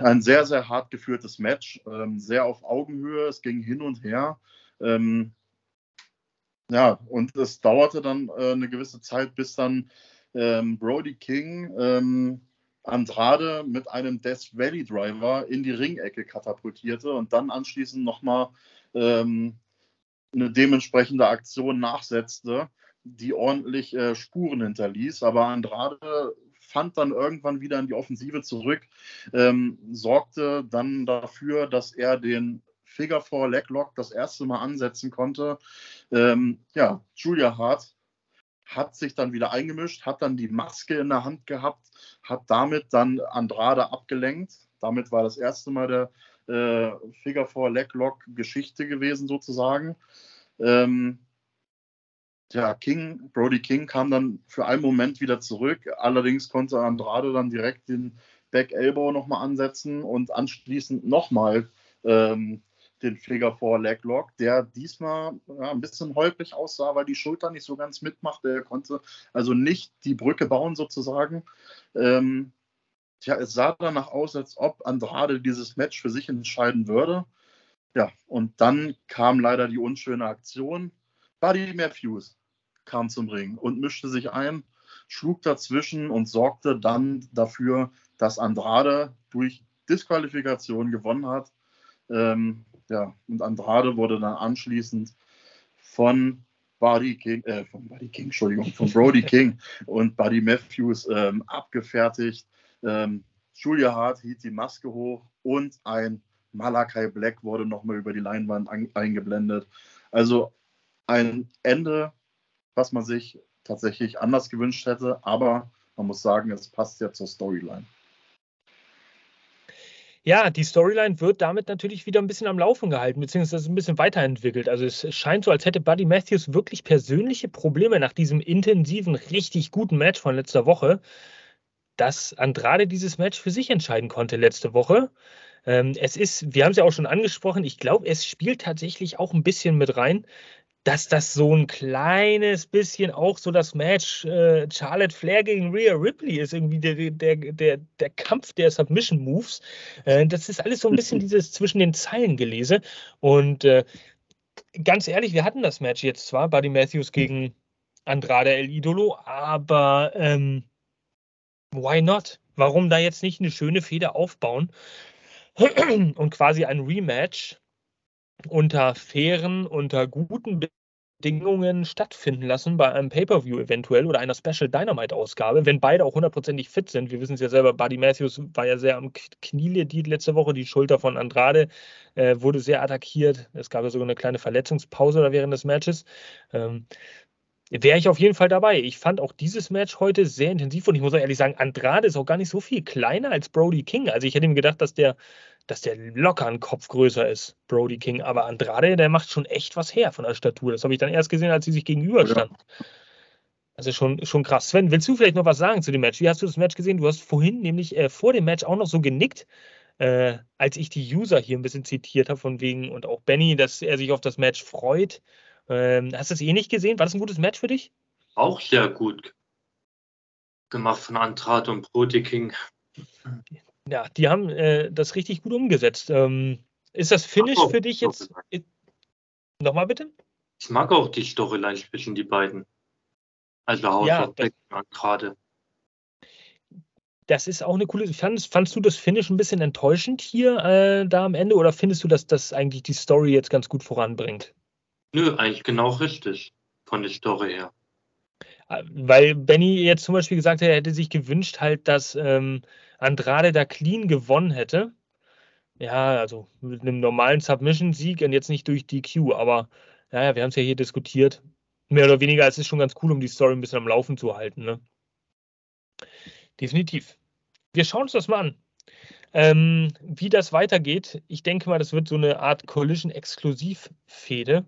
ein sehr, sehr hart geführtes Match, ähm, sehr auf Augenhöhe. Es ging hin und her. Ähm, ja, und es dauerte dann äh, eine gewisse Zeit, bis dann ähm, Brody King ähm, Andrade mit einem Death Valley Driver in die Ringecke katapultierte und dann anschließend nochmal ähm, eine dementsprechende Aktion nachsetzte, die ordentlich äh, Spuren hinterließ. Aber Andrade fand dann irgendwann wieder in die Offensive zurück, ähm, sorgte dann dafür, dass er den Figure 4 Leglock das erste Mal ansetzen konnte. Ähm, ja, Julia Hart hat sich dann wieder eingemischt, hat dann die Maske in der Hand gehabt, hat damit dann Andrade abgelenkt. Damit war das erste Mal der äh, Figure 4 Leglock Geschichte gewesen sozusagen. Ähm, ja, King, Brody King kam dann für einen Moment wieder zurück. Allerdings konnte Andrade dann direkt den Back Elbow nochmal ansetzen und anschließend nochmal ähm, den Figure 4 Leg Lock, der diesmal ja, ein bisschen holprig aussah, weil die Schulter nicht so ganz mitmachte. Er konnte also nicht die Brücke bauen sozusagen. Ähm, tja, es sah danach aus, als ob Andrade dieses Match für sich entscheiden würde. Ja, und dann kam leider die unschöne Aktion. Buddy Matthews kam zum Ring und mischte sich ein, schlug dazwischen und sorgte dann dafür, dass Andrade durch Disqualifikation gewonnen hat. Ähm, ja, und Andrade wurde dann anschließend von Buddy King, äh, von Buddy King, Entschuldigung, von Brody <laughs> King und Buddy Matthews ähm, abgefertigt. Ähm, Julia Hart hielt die Maske hoch und ein Malakai Black wurde nochmal über die Leinwand an, eingeblendet. Also ein Ende, was man sich tatsächlich anders gewünscht hätte, aber man muss sagen, es passt ja zur Storyline. Ja, die Storyline wird damit natürlich wieder ein bisschen am Laufen gehalten, beziehungsweise ein bisschen weiterentwickelt. Also es scheint so, als hätte Buddy Matthews wirklich persönliche Probleme nach diesem intensiven, richtig guten Match von letzter Woche, dass Andrade dieses Match für sich entscheiden konnte letzte Woche. Ähm, es ist, wir haben es ja auch schon angesprochen, ich glaube, es spielt tatsächlich auch ein bisschen mit rein, dass das so ein kleines bisschen auch so das Match äh, Charlotte Flair gegen Rhea Ripley ist, irgendwie der, der, der, der Kampf der Submission Moves. Äh, das ist alles so ein bisschen <laughs> dieses zwischen den Zeilen gelese. Und äh, ganz ehrlich, wir hatten das Match jetzt zwar, Buddy Matthews gegen Andrade El Idolo, aber ähm, why not? Warum da jetzt nicht eine schöne Feder aufbauen und quasi ein Rematch unter fairen, unter guten Bedingungen stattfinden lassen bei einem Pay-Per-View eventuell oder einer Special Dynamite-Ausgabe, wenn beide auch hundertprozentig fit sind. Wir wissen es ja selber, Buddy Matthews war ja sehr am Knie lediert letzte Woche, die Schulter von Andrade äh, wurde sehr attackiert. Es gab ja sogar eine kleine Verletzungspause da während des Matches. Ähm, Wäre ich auf jeden Fall dabei. Ich fand auch dieses Match heute sehr intensiv und ich muss auch ehrlich sagen, Andrade ist auch gar nicht so viel kleiner als Brody King. Also ich hätte ihm gedacht, dass der dass der locker ein Kopf größer ist, Brody King. Aber Andrade, der macht schon echt was her von der Statur. Das habe ich dann erst gesehen, als sie sich gegenüberstanden. Ja. Also schon, schon krass. Sven, willst du vielleicht noch was sagen zu dem Match? Wie hast du das Match gesehen? Du hast vorhin nämlich äh, vor dem Match auch noch so genickt, äh, als ich die User hier ein bisschen zitiert habe, von wegen und auch Benny, dass er sich auf das Match freut. Ähm, hast du es eh nicht gesehen? War das ein gutes Match für dich? Auch sehr gut gemacht von Andrade und Brody King. Ja, die haben äh, das richtig gut umgesetzt. Ähm, ist das Finish für dich jetzt? Nochmal bitte? Ich mag auch die Storyline zwischen die beiden. Also Haus ja, und gerade. Das ist auch eine coole. Fandest, fandst du das Finish ein bisschen enttäuschend hier äh, da am Ende oder findest du, dass das eigentlich die Story jetzt ganz gut voranbringt? Nö, eigentlich genau richtig von der Story her. Äh, weil Benny jetzt zum Beispiel gesagt hat, er hätte sich gewünscht, halt, dass ähm, Andrade da clean gewonnen hätte. Ja, also mit einem normalen Submission-Sieg und jetzt nicht durch DQ, aber naja, wir haben es ja hier diskutiert. Mehr oder weniger, es ist schon ganz cool, um die Story ein bisschen am Laufen zu halten. Ne? Definitiv. Wir schauen uns das mal an. Ähm, wie das weitergeht, ich denke mal, das wird so eine Art Collision-Exklusiv-Fehde.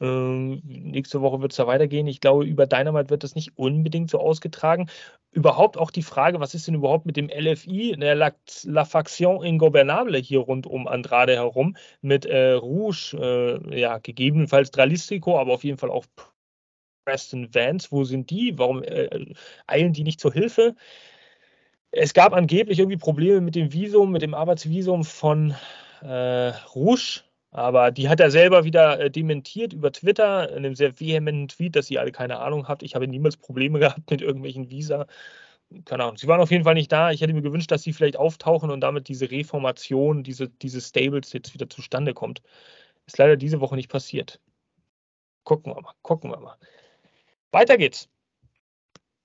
Ähm, nächste Woche wird es da weitergehen. Ich glaube, über Dynamite wird das nicht unbedingt so ausgetragen. Überhaupt auch die Frage, was ist denn überhaupt mit dem LFI, der La, La Faction Ingobernable hier rund um Andrade herum, mit äh, Rouge, äh, ja, gegebenenfalls Dralistico, aber auf jeden Fall auch Preston Vance. Wo sind die? Warum äh, eilen die nicht zur Hilfe? Es gab angeblich irgendwie Probleme mit dem Visum, mit dem Arbeitsvisum von äh, Rouge aber die hat er selber wieder äh, dementiert über Twitter, in einem sehr vehementen Tweet, dass sie alle keine Ahnung habt. Ich habe niemals Probleme <laughs> gehabt mit irgendwelchen Visa. Keine Ahnung. Sie waren auf jeden Fall nicht da. Ich hätte mir gewünscht, dass sie vielleicht auftauchen und damit diese Reformation, diese, diese Stables jetzt wieder zustande kommt. Ist leider diese Woche nicht passiert. Gucken wir mal, gucken wir mal. Weiter geht's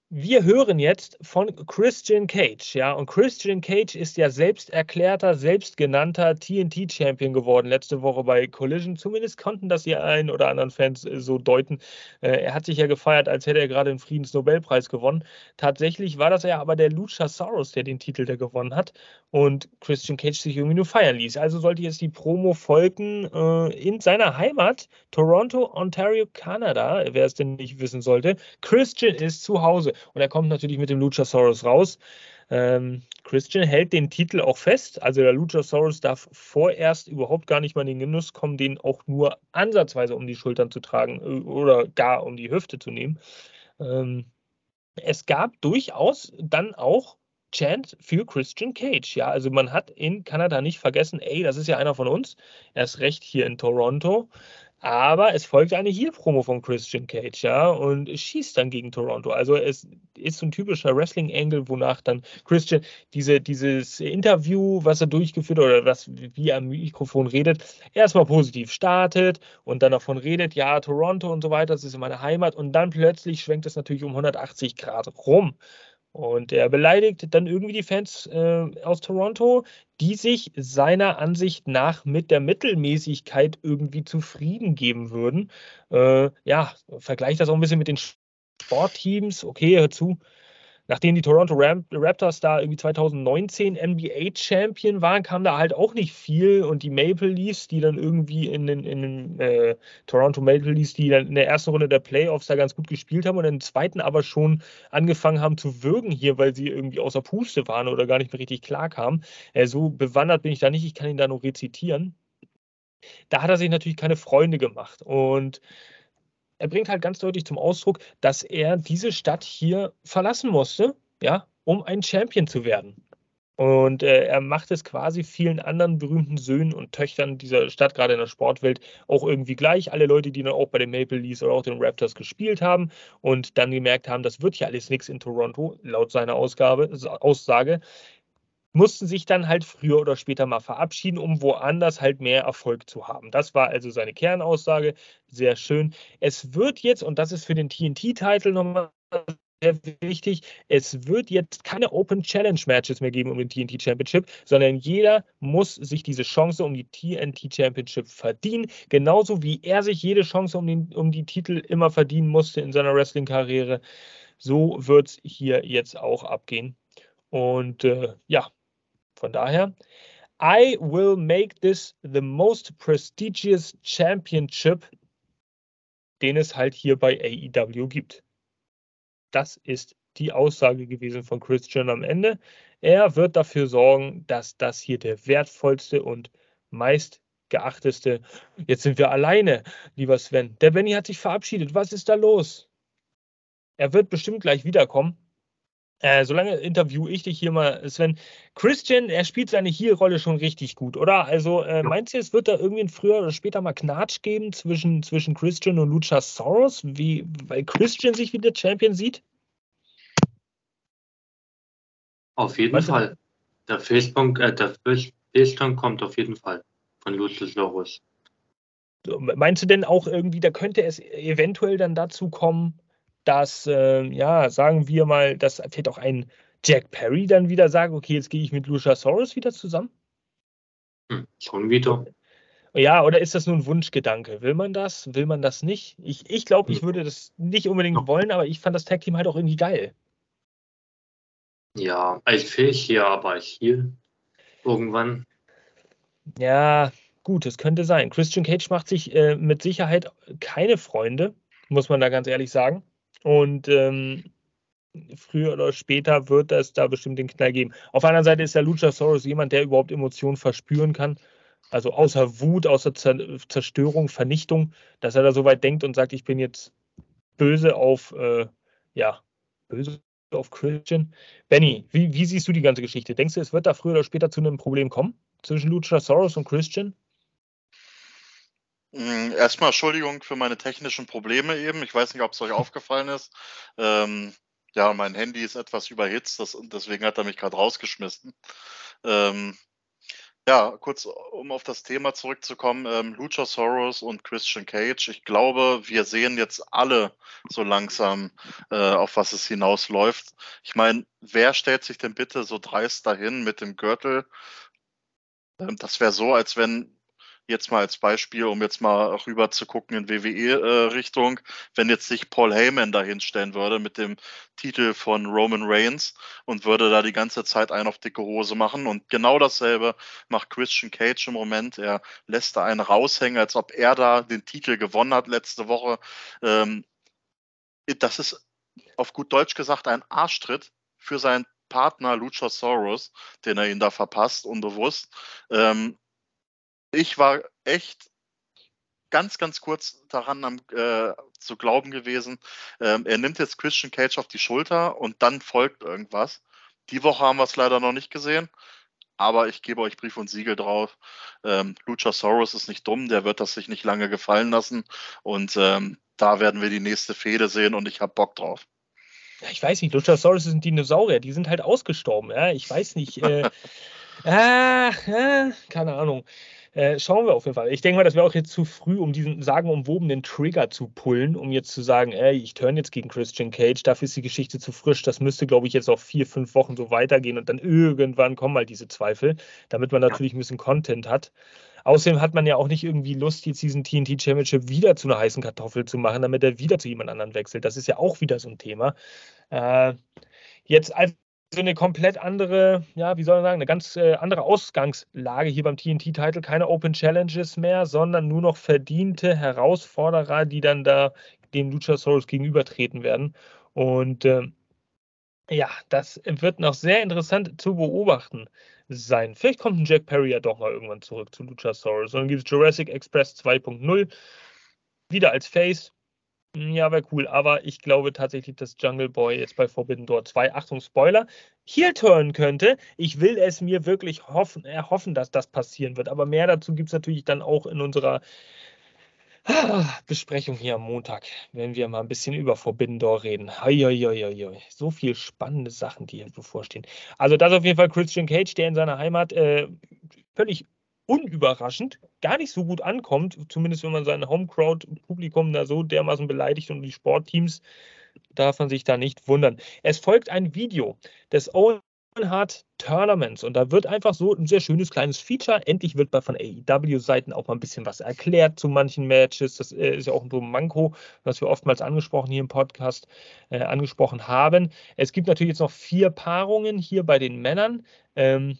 wir hören jetzt von Christian Cage, ja, und Christian Cage ist ja selbst erklärter, selbstgenannter TNT-Champion geworden letzte Woche bei Collision. Zumindest konnten das die einen oder anderen Fans äh, so deuten. Äh, er hat sich ja gefeiert, als hätte er gerade den Friedensnobelpreis gewonnen. Tatsächlich war das ja aber der Luchasaurus, der den Titel der gewonnen hat und Christian Cage sich irgendwie nur feiern ließ. Also sollte jetzt die Promo folgen äh, in seiner Heimat, Toronto, Ontario, Kanada, wer es denn nicht wissen sollte. Christian ist zu Hause. Und er kommt natürlich mit dem Luchasaurus raus. Ähm, Christian hält den Titel auch fest. Also der Luchasaurus darf vorerst überhaupt gar nicht mal in den Genuss kommen, den auch nur ansatzweise um die Schultern zu tragen äh, oder gar um die Hüfte zu nehmen. Ähm, es gab durchaus dann auch Chant für Christian Cage. Ja, also man hat in Kanada nicht vergessen, ey, das ist ja einer von uns. Er ist recht hier in Toronto. Aber es folgt eine Heel-Promo von Christian Cage, ja, und schießt dann gegen Toronto. Also es ist so ein typischer Wrestling-Angle, wonach dann Christian diese, dieses Interview, was er durchgeführt oder was, wie er am Mikrofon redet, erstmal positiv startet und dann davon redet, ja, Toronto und so weiter, das ist meine Heimat. Und dann plötzlich schwenkt es natürlich um 180 Grad rum. Und er beleidigt dann irgendwie die Fans äh, aus Toronto, die sich seiner Ansicht nach mit der Mittelmäßigkeit irgendwie zufrieden geben würden. Äh, ja, vergleicht das auch ein bisschen mit den Sportteams. Okay, hör zu, nachdem die Toronto Raptors da irgendwie 2019 NBA Champion waren, kam da halt auch nicht viel und die Maple Leafs, die dann irgendwie in den, in den äh, Toronto Maple Leafs, die dann in der ersten Runde der Playoffs da ganz gut gespielt haben und in der zweiten aber schon angefangen haben zu würgen hier, weil sie irgendwie außer Puste waren oder gar nicht mehr richtig klar kamen. Äh, so bewandert bin ich da nicht, ich kann ihn da nur rezitieren. Da hat er sich natürlich keine Freunde gemacht und er bringt halt ganz deutlich zum Ausdruck, dass er diese Stadt hier verlassen musste, ja, um ein Champion zu werden. Und äh, er macht es quasi vielen anderen berühmten Söhnen und Töchtern dieser Stadt, gerade in der Sportwelt, auch irgendwie gleich. Alle Leute, die dann auch bei den Maple Leafs oder auch den Raptors gespielt haben und dann gemerkt haben, das wird ja alles nichts in Toronto, laut seiner Ausgabe, Aussage, mussten sich dann halt früher oder später mal verabschieden, um woanders halt mehr Erfolg zu haben. Das war also seine Kernaussage. Sehr schön. Es wird jetzt, und das ist für den TNT-Titel nochmal sehr wichtig, es wird jetzt keine Open Challenge Matches mehr geben um den TNT Championship, sondern jeder muss sich diese Chance um die TNT Championship verdienen, genauso wie er sich jede Chance um, den, um die Titel immer verdienen musste in seiner Wrestling-Karriere. So wird es hier jetzt auch abgehen. Und äh, ja, von daher, I will make this the most prestigious championship, den es halt hier bei AEW gibt. Das ist die Aussage gewesen von Christian am Ende. Er wird dafür sorgen, dass das hier der wertvollste und meist geachteste. Jetzt sind wir alleine, lieber Sven. Der Benny hat sich verabschiedet. Was ist da los? Er wird bestimmt gleich wiederkommen. Äh, solange interview ich dich hier mal, Sven. Christian, er spielt seine Heel-Rolle schon richtig gut, oder? Also äh, meinst du, es wird da irgendwie früher oder später mal Knatsch geben zwischen, zwischen Christian und Lucha Soros, wie, weil Christian sich wie der Champion sieht? Auf jeden weißt Fall. Der Facebook, äh, der Faceturn kommt auf jeden Fall von Lucha Soros. Meinst du denn auch irgendwie, da könnte es eventuell dann dazu kommen, dass, äh, ja, sagen wir mal, dass vielleicht auch ein Jack Perry dann wieder sagt, okay, jetzt gehe ich mit Luchasaurus wieder zusammen? Hm, schon wieder. Ja, oder ist das nur ein Wunschgedanke? Will man das? Will man das nicht? Ich, ich glaube, ich würde das nicht unbedingt ja. wollen, aber ich fand das Tag Team halt auch irgendwie geil. Ja, als Fisch hier, aber hier irgendwann. Ja, gut, es könnte sein. Christian Cage macht sich äh, mit Sicherheit keine Freunde, muss man da ganz ehrlich sagen. Und ähm, früher oder später wird es da bestimmt den Knall geben. Auf anderen Seite ist der Luchasaurus jemand, der überhaupt Emotionen verspüren kann. Also außer Wut, außer Zerstörung, Vernichtung, dass er da so weit denkt und sagt, ich bin jetzt böse auf, äh, ja, böse auf Christian. Benny, wie, wie, siehst du die ganze Geschichte? Denkst du, es wird da früher oder später zu einem Problem kommen zwischen Luchasaurus und Christian? Hm, erstmal Entschuldigung für meine technischen Probleme eben. Ich weiß nicht, ob es euch aufgefallen ist. Ähm, ja, mein Handy ist etwas überhitzt, das, deswegen hat er mich gerade rausgeschmissen. Ähm, ja, kurz um auf das Thema zurückzukommen, ähm, Luchasaurus und Christian Cage. Ich glaube, wir sehen jetzt alle so langsam, äh, auf was es hinausläuft. Ich meine, wer stellt sich denn bitte so dreist dahin mit dem Gürtel? Ähm, das wäre so, als wenn jetzt mal als Beispiel, um jetzt mal rüber zu gucken in WWE-Richtung, äh, wenn jetzt sich Paul Heyman dahin stellen würde mit dem Titel von Roman Reigns und würde da die ganze Zeit einen auf dicke Hose machen. Und genau dasselbe macht Christian Cage im Moment. Er lässt da einen raushängen, als ob er da den Titel gewonnen hat letzte Woche. Ähm, das ist auf gut Deutsch gesagt ein Arschtritt für seinen Partner Luchasaurus, den er ihn da verpasst, unbewusst. Ähm, ich war echt ganz, ganz kurz daran am, äh, zu glauben gewesen. Ähm, er nimmt jetzt Christian Cage auf die Schulter und dann folgt irgendwas. Die Woche haben wir es leider noch nicht gesehen, aber ich gebe euch Brief und Siegel drauf. Ähm, Luchasaurus ist nicht dumm, der wird das sich nicht lange gefallen lassen und ähm, da werden wir die nächste Fehde sehen und ich habe Bock drauf. Ja, ich weiß nicht, Luchasaurus sind Dinosaurier, die sind halt ausgestorben. Ja? Ich weiß nicht. Äh, <laughs> ach, äh, keine Ahnung. Äh, schauen wir auf jeden Fall. Ich denke mal, das wäre auch jetzt zu früh, um diesen sagenumwobenen Trigger zu pullen, um jetzt zu sagen, ey, ich turn jetzt gegen Christian Cage, dafür ist die Geschichte zu frisch. Das müsste, glaube ich, jetzt auch vier, fünf Wochen so weitergehen und dann irgendwann kommen mal diese Zweifel, damit man natürlich ein bisschen Content hat. Außerdem hat man ja auch nicht irgendwie Lust, jetzt diesen TNT Championship wieder zu einer heißen Kartoffel zu machen, damit er wieder zu jemand anderem wechselt. Das ist ja auch wieder so ein Thema. Äh, jetzt als so eine komplett andere, ja, wie soll man sagen, eine ganz äh, andere Ausgangslage hier beim TNT-Titel. Keine Open Challenges mehr, sondern nur noch verdiente Herausforderer, die dann da den Luchasaurus gegenübertreten werden. Und äh, ja, das wird noch sehr interessant zu beobachten sein. Vielleicht kommt ein Jack Perry ja doch mal irgendwann zurück zu Luchasaurus. Und dann gibt es Jurassic Express 2.0 wieder als Face. Ja, wäre cool. Aber ich glaube tatsächlich, dass Jungle Boy jetzt bei Forbidden Door 2, Achtung, Spoiler, hier turnen könnte. Ich will es mir wirklich hoffen, erhoffen, dass das passieren wird. Aber mehr dazu gibt es natürlich dann auch in unserer ah, Besprechung hier am Montag, wenn wir mal ein bisschen über Forbidden Door reden. Hoi, So viele spannende Sachen, die hier bevorstehen. Also das auf jeden Fall Christian Cage, der in seiner Heimat äh, völlig unüberraschend gar nicht so gut ankommt, zumindest wenn man sein Home-Crowd-Publikum da so dermaßen beleidigt und die Sportteams, darf man sich da nicht wundern. Es folgt ein Video des Owen Hart Tournaments und da wird einfach so ein sehr schönes kleines Feature. Endlich wird bei von AEW-Seiten auch mal ein bisschen was erklärt zu manchen Matches. Das äh, ist ja auch ein Manko, was wir oftmals angesprochen hier im Podcast äh, angesprochen haben. Es gibt natürlich jetzt noch vier Paarungen hier bei den Männern. Ähm,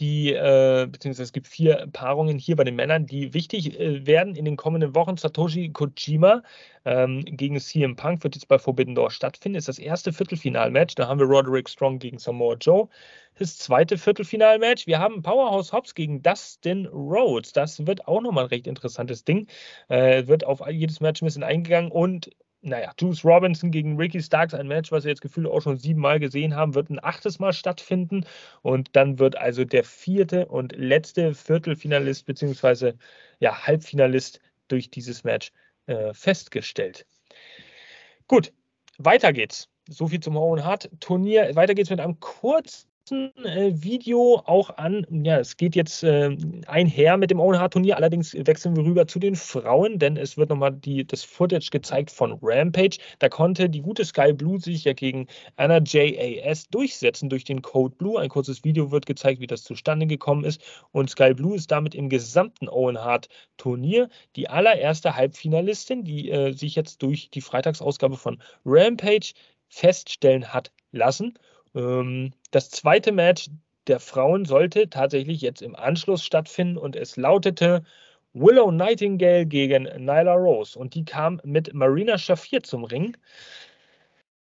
die, äh, beziehungsweise es gibt vier Paarungen hier bei den Männern, die wichtig äh, werden in den kommenden Wochen. Satoshi Kojima ähm, gegen CM Punk wird jetzt bei Forbidden Door stattfinden. Ist das erste Viertelfinalmatch. Da haben wir Roderick Strong gegen Samoa Joe. Das zweite Viertelfinalmatch. Wir haben Powerhouse Hobbs gegen Dustin Rhodes. Das wird auch nochmal ein recht interessantes Ding. Äh, wird auf jedes Match ein bisschen eingegangen und naja, Juice Robinson gegen Ricky Starks, ein Match, was wir jetzt gefühlt auch schon siebenmal gesehen haben, wird ein achtes Mal stattfinden. Und dann wird also der vierte und letzte Viertelfinalist bzw. Ja, Halbfinalist durch dieses Match äh, festgestellt. Gut, weiter geht's. So viel zum Hohen Hart Turnier. Weiter geht's mit einem kurzen Video auch an. Ja, es geht jetzt äh, einher mit dem Owen Hart Turnier. Allerdings wechseln wir rüber zu den Frauen, denn es wird nochmal die, das Footage gezeigt von Rampage. Da konnte die gute Sky Blue sich ja gegen Anna JAS durchsetzen durch den Code Blue. Ein kurzes Video wird gezeigt, wie das zustande gekommen ist. Und Sky Blue ist damit im gesamten Owen Hart Turnier die allererste Halbfinalistin, die äh, sich jetzt durch die Freitagsausgabe von Rampage feststellen hat lassen. Ähm, das zweite Match der Frauen sollte tatsächlich jetzt im Anschluss stattfinden und es lautete Willow Nightingale gegen Nyla Rose und die kam mit Marina Shafir zum Ring.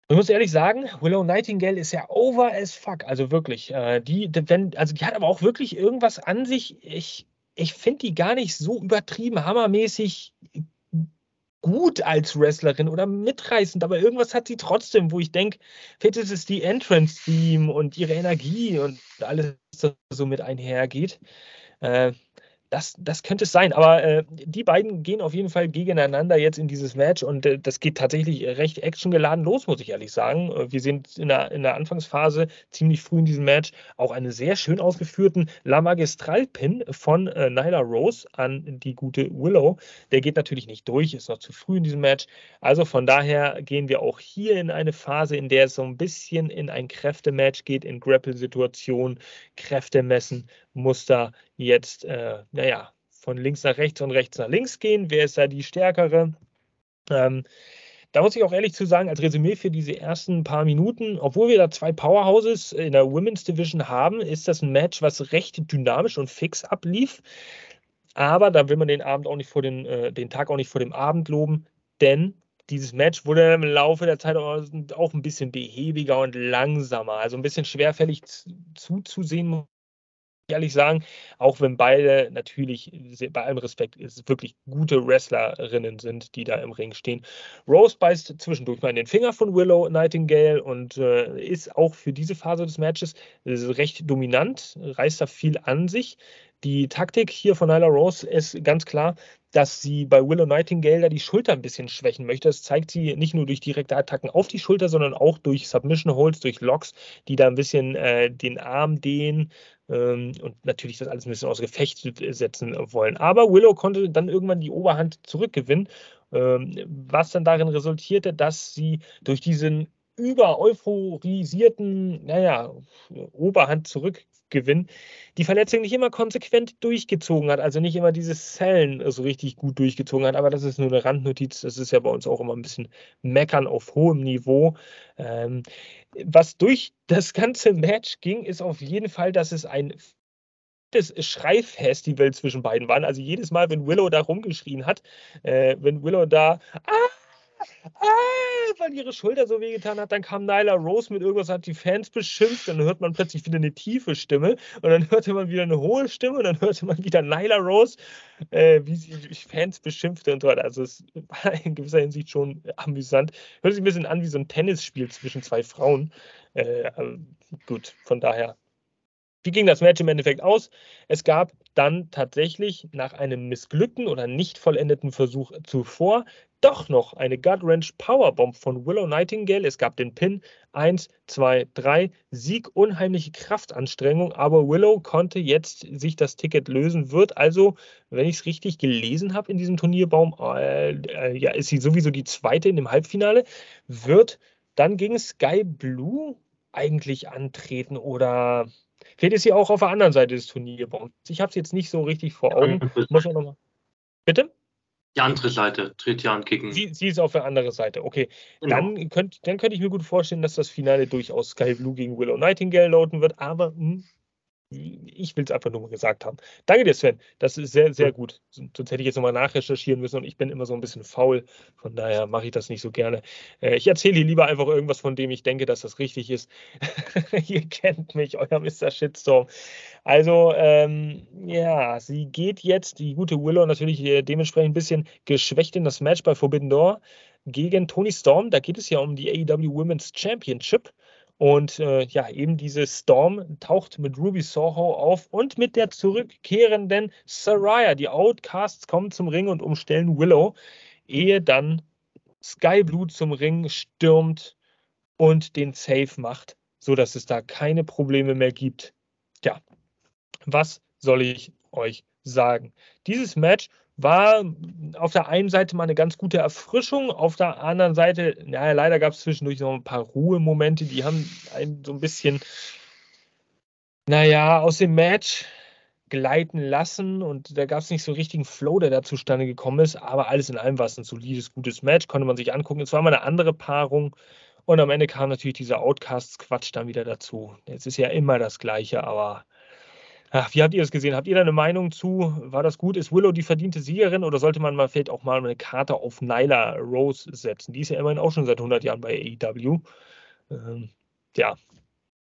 Ich muss ehrlich sagen, Willow Nightingale ist ja over as fuck. Also wirklich. Äh, die, wenn, also die hat aber auch wirklich irgendwas an sich. Ich, ich finde die gar nicht so übertrieben hammermäßig gut als Wrestlerin oder mitreißend, aber irgendwas hat sie trotzdem, wo ich denke, vielleicht ist es die Entrance-Theme und ihre Energie und alles, was so mit einhergeht. Äh, das, das könnte es sein. Aber äh, die beiden gehen auf jeden Fall gegeneinander jetzt in dieses Match und äh, das geht tatsächlich recht actiongeladen los, muss ich ehrlich sagen. Äh, wir sind in der, in der Anfangsphase ziemlich früh in diesem Match auch einen sehr schön ausgeführten La Magistral-Pin von äh, Nyla Rose an die gute Willow. Der geht natürlich nicht durch, ist noch zu früh in diesem Match. Also von daher gehen wir auch hier in eine Phase, in der es so ein bisschen in ein Kräftematch geht, in Grapple-Situationen, Kräfte messen, muss da jetzt, äh, naja, von links nach rechts und rechts nach links gehen. Wer ist da die Stärkere? Ähm, da muss ich auch ehrlich zu sagen, als Resümee für diese ersten paar Minuten, obwohl wir da zwei Powerhouses in der Women's Division haben, ist das ein Match, was recht dynamisch und fix ablief. Aber da will man den Abend auch nicht vor den, äh, den Tag auch nicht vor dem Abend loben, denn dieses Match wurde im Laufe der Zeit auch ein bisschen behäbiger und langsamer, also ein bisschen schwerfällig zuzusehen, ehrlich sagen, auch wenn beide natürlich, bei allem Respekt, wirklich gute Wrestlerinnen sind, die da im Ring stehen. Rose beißt zwischendurch mal in den Finger von Willow Nightingale und äh, ist auch für diese Phase des Matches recht dominant, reißt da viel an sich. Die Taktik hier von Nyla Rose ist ganz klar, dass sie bei Willow Nightingale da die Schulter ein bisschen schwächen möchte. Das zeigt sie nicht nur durch direkte Attacken auf die Schulter, sondern auch durch Submission Holds, durch Locks, die da ein bisschen äh, den Arm dehnen ähm, und natürlich das alles ein bisschen aus Gefecht setzen wollen. Aber Willow konnte dann irgendwann die Oberhand zurückgewinnen, ähm, was dann darin resultierte, dass sie durch diesen über euphorisierten, naja, Oberhand zurückgewinnen, die Verletzung nicht immer konsequent durchgezogen hat, also nicht immer diese Zellen so richtig gut durchgezogen hat, aber das ist nur eine Randnotiz, das ist ja bei uns auch immer ein bisschen meckern auf hohem Niveau. Ähm, was durch das ganze Match ging, ist auf jeden Fall, dass es ein das Schreifestival zwischen beiden war. Also jedes Mal, wenn Willow da rumgeschrien hat, äh, wenn Willow da ah, ah, weil ihre Schulter so wehgetan hat. Dann kam Nyla Rose mit irgendwas, hat die Fans beschimpft. Dann hört man plötzlich wieder eine tiefe Stimme und dann hörte man wieder eine hohe Stimme und dann hörte man wieder Nyla Rose, äh, wie sie Fans beschimpfte und so weiter. Also es war in gewisser Hinsicht schon amüsant. Hört sich ein bisschen an wie so ein Tennisspiel zwischen zwei Frauen. Äh, gut, von daher wie ging das Match im Endeffekt aus? Es gab dann tatsächlich nach einem missglückten oder nicht vollendeten Versuch zuvor doch noch eine Gut Wrench Powerbomb von Willow Nightingale. Es gab den Pin. 1, 2, 3, Sieg, unheimliche Kraftanstrengung, aber Willow konnte jetzt sich das Ticket lösen, wird also, wenn ich es richtig gelesen habe in diesem Turnierbaum, äh, äh, ja, ist sie sowieso die zweite in dem Halbfinale, wird dann gegen Sky Blue eigentlich antreten oder Vielleicht ist sie auch auf der anderen Seite des Turnierbaums. Ich habe es jetzt nicht so richtig vor Augen. Muss man noch Bitte? Die andere Seite tritt ja an gegen. Sie, sie, ist auf der anderen Seite. Okay. Genau. Dann, könnt, dann könnte ich mir gut vorstellen, dass das Finale durchaus Sky Blue gegen Willow Nightingale lauten wird. Aber hm, ich will es einfach nur mal gesagt haben. Danke dir, Sven. Das ist sehr, sehr gut. Sonst hätte ich jetzt nochmal nachrecherchieren müssen und ich bin immer so ein bisschen faul. Von daher mache ich das nicht so gerne. Äh, ich erzähle hier lieber einfach irgendwas, von dem ich denke, dass das richtig ist. <laughs> Ihr kennt mich, euer Mr. Shitstorm. Also, ähm, ja, sie geht jetzt, die gute Willow, natürlich äh, dementsprechend ein bisschen geschwächt in das Match bei Forbidden Door gegen Tony Storm. Da geht es ja um die AEW Women's Championship. Und äh, ja, eben diese Storm taucht mit Ruby Soho auf und mit der zurückkehrenden Saraya. Die Outcasts kommen zum Ring und umstellen Willow, ehe dann Sky Blue zum Ring stürmt und den Safe macht, sodass es da keine Probleme mehr gibt. Ja, was soll ich euch sagen? Dieses Match war auf der einen Seite mal eine ganz gute Erfrischung, auf der anderen Seite, naja, leider gab es zwischendurch noch ein paar Ruhemomente, die haben einen so ein bisschen, naja, aus dem Match gleiten lassen und da gab es nicht so richtigen Flow, der da zustande gekommen ist, aber alles in allem war es ein solides, gutes Match, konnte man sich angucken. Es war mal eine andere Paarung und am Ende kam natürlich dieser Outcasts-Quatsch dann wieder dazu. Es ist ja immer das Gleiche, aber Ach, wie habt ihr das gesehen? Habt ihr da eine Meinung zu? War das gut? Ist Willow die verdiente Siegerin oder sollte man mal vielleicht auch mal eine Karte auf Nyla Rose setzen? Die ist ja immerhin auch schon seit 100 Jahren bei AEW. Ähm, ja.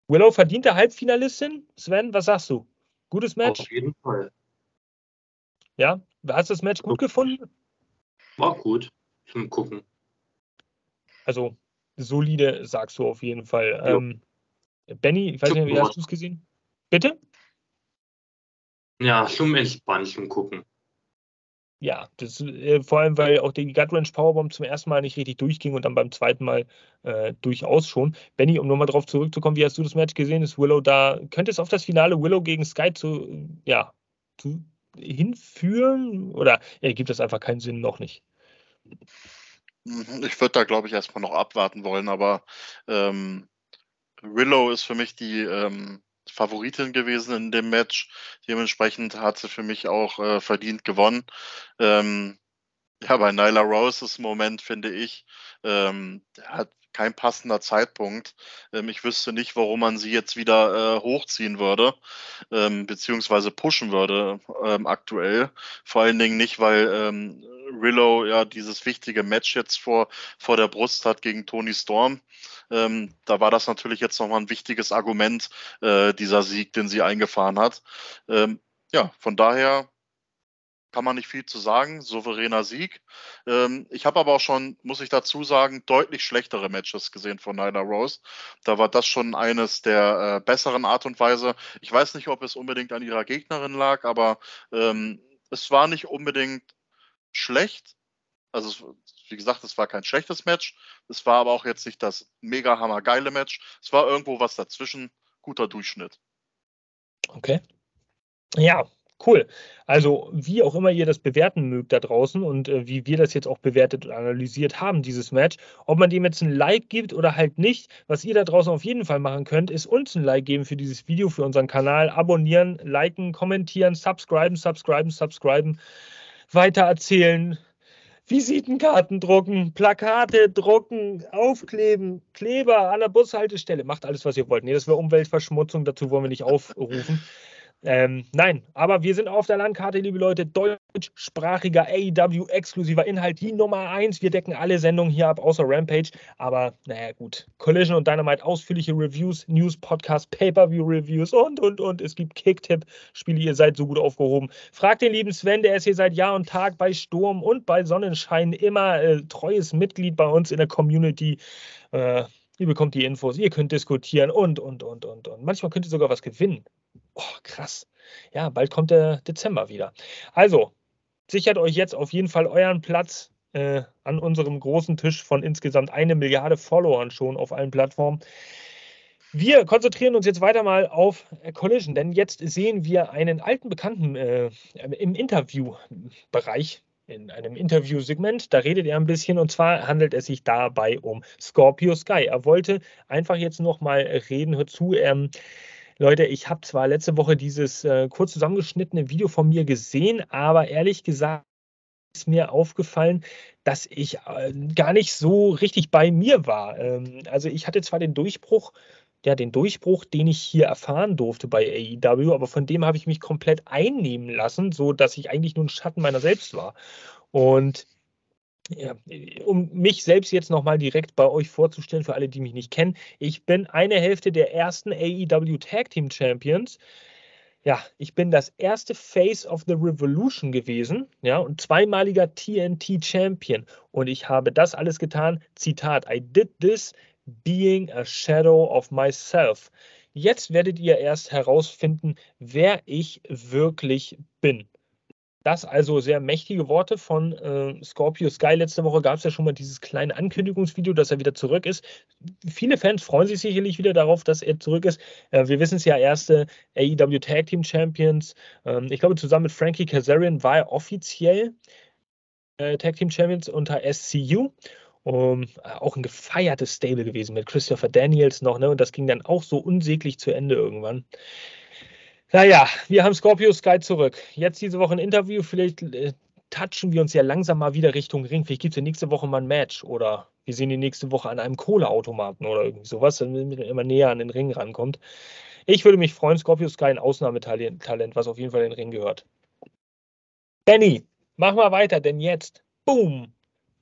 Willow verdiente Halbfinalistin. Sven, was sagst du? Gutes Match? Auf jeden Fall. Ja, hast du das Match gut gefunden? War gut zum Gucken. Also solide, sagst du auf jeden Fall. Ähm, Benny, ich weiß nicht, wie hast du es gesehen? Bitte? Ja, zum Entspannen, zum Gucken. Ja, das, äh, vor allem, weil auch die Gut Range Powerbomb zum ersten Mal nicht richtig durchging und dann beim zweiten Mal äh, durchaus schon. Benny, um nochmal drauf zurückzukommen, wie hast du das Match gesehen? Ist Willow da, könnte es auf das Finale Willow gegen Sky zu, ja, zu, hinführen? Oder ja, gibt das einfach keinen Sinn noch nicht? Ich würde da, glaube ich, erstmal noch abwarten wollen, aber ähm, Willow ist für mich die ähm, Favoritin gewesen in dem Match. Dementsprechend hat sie für mich auch äh, verdient gewonnen. Ähm, ja, bei Nyla Roses Moment finde ich, ähm, hat kein passender Zeitpunkt. Ähm, ich wüsste nicht, warum man sie jetzt wieder äh, hochziehen würde, ähm, beziehungsweise pushen würde ähm, aktuell. Vor allen Dingen nicht, weil ähm, Willow ja dieses wichtige Match jetzt vor, vor der Brust hat gegen Tony Storm. Ähm, da war das natürlich jetzt nochmal ein wichtiges Argument, äh, dieser Sieg, den sie eingefahren hat. Ähm, ja, von daher kann man nicht viel zu sagen. Souveräner Sieg. Ähm, ich habe aber auch schon, muss ich dazu sagen, deutlich schlechtere Matches gesehen von Nyla Rose. Da war das schon eines der äh, besseren Art und Weise. Ich weiß nicht, ob es unbedingt an ihrer Gegnerin lag, aber ähm, es war nicht unbedingt schlecht. Also, wie gesagt, es war kein schlechtes Match. Es war aber auch jetzt nicht das mega hammer geile Match. Es war irgendwo was dazwischen. Guter Durchschnitt. Okay. Ja, cool. Also, wie auch immer ihr das bewerten mögt da draußen und äh, wie wir das jetzt auch bewertet und analysiert haben, dieses Match, ob man dem jetzt ein Like gibt oder halt nicht, was ihr da draußen auf jeden Fall machen könnt, ist uns ein Like geben für dieses Video, für unseren Kanal, abonnieren, liken, kommentieren, subscriben, subscriben, subscriben weitererzählen, Visitenkarten drucken, Plakate drucken, aufkleben, Kleber an der Bushaltestelle. Macht alles, was ihr wollt. Nee, das wäre Umweltverschmutzung, dazu wollen wir nicht aufrufen. Ähm, nein, aber wir sind auf der Landkarte, liebe Leute, deutschsprachiger AEW-exklusiver Inhalt, die Nummer 1. Wir decken alle Sendungen hier ab, außer Rampage. Aber naja, gut. Collision und Dynamite, ausführliche Reviews, News, Podcast, Pay-Per-View-Reviews und, und, und. Es gibt Kicktipp-Spiele, ihr seid so gut aufgehoben. Fragt den lieben Sven, der ist hier seit Jahr und Tag bei Sturm und bei Sonnenschein immer äh, treues Mitglied bei uns in der Community. Äh, ihr bekommt die Infos, ihr könnt diskutieren und, und, und, und, und. Manchmal könnt ihr sogar was gewinnen. Oh, krass. Ja, bald kommt der Dezember wieder. Also, sichert euch jetzt auf jeden Fall euren Platz äh, an unserem großen Tisch von insgesamt eine Milliarde Followern schon auf allen Plattformen. Wir konzentrieren uns jetzt weiter mal auf Collision, denn jetzt sehen wir einen alten Bekannten äh, im Interviewbereich, in einem Interviewsegment. Da redet er ein bisschen und zwar handelt es sich dabei um Scorpio Sky. Er wollte einfach jetzt noch mal reden. Hör zu, ähm, Leute, ich habe zwar letzte Woche dieses äh, kurz zusammengeschnittene Video von mir gesehen, aber ehrlich gesagt ist mir aufgefallen, dass ich äh, gar nicht so richtig bei mir war. Ähm, also ich hatte zwar den Durchbruch, ja, den Durchbruch, den ich hier erfahren durfte bei AEW, aber von dem habe ich mich komplett einnehmen lassen, so dass ich eigentlich nur ein Schatten meiner selbst war. Und ja, um mich selbst jetzt nochmal direkt bei euch vorzustellen, für alle, die mich nicht kennen, ich bin eine Hälfte der ersten AEW Tag Team Champions. Ja, ich bin das erste Face of the Revolution gewesen, ja, und zweimaliger TNT Champion. Und ich habe das alles getan, Zitat, I did this being a shadow of myself. Jetzt werdet ihr erst herausfinden, wer ich wirklich bin. Das also sehr mächtige Worte von äh, Scorpio Sky. Letzte Woche gab es ja schon mal dieses kleine Ankündigungsvideo, dass er wieder zurück ist. Viele Fans freuen sich sicherlich wieder darauf, dass er zurück ist. Äh, wir wissen es ja, erste AEW Tag Team Champions. Ähm, ich glaube, zusammen mit Frankie Kazarian war er offiziell äh, Tag Team Champions unter SCU. Um, auch ein gefeiertes Stable gewesen mit Christopher Daniels noch, ne? Und das ging dann auch so unsäglich zu Ende irgendwann. Naja, wir haben Scorpio Sky zurück. Jetzt diese Woche ein Interview. Vielleicht äh, touchen wir uns ja langsam mal wieder Richtung Ring. Vielleicht gibt es ja nächste Woche mal ein Match oder wir sehen die nächste Woche an einem Kohleautomaten oder irgendwie sowas, damit man immer näher an den Ring rankommt. Ich würde mich freuen. Scorpio Sky ein Ausnahmetalent, was auf jeden Fall in den Ring gehört. Benny, mach mal weiter, denn jetzt, boom,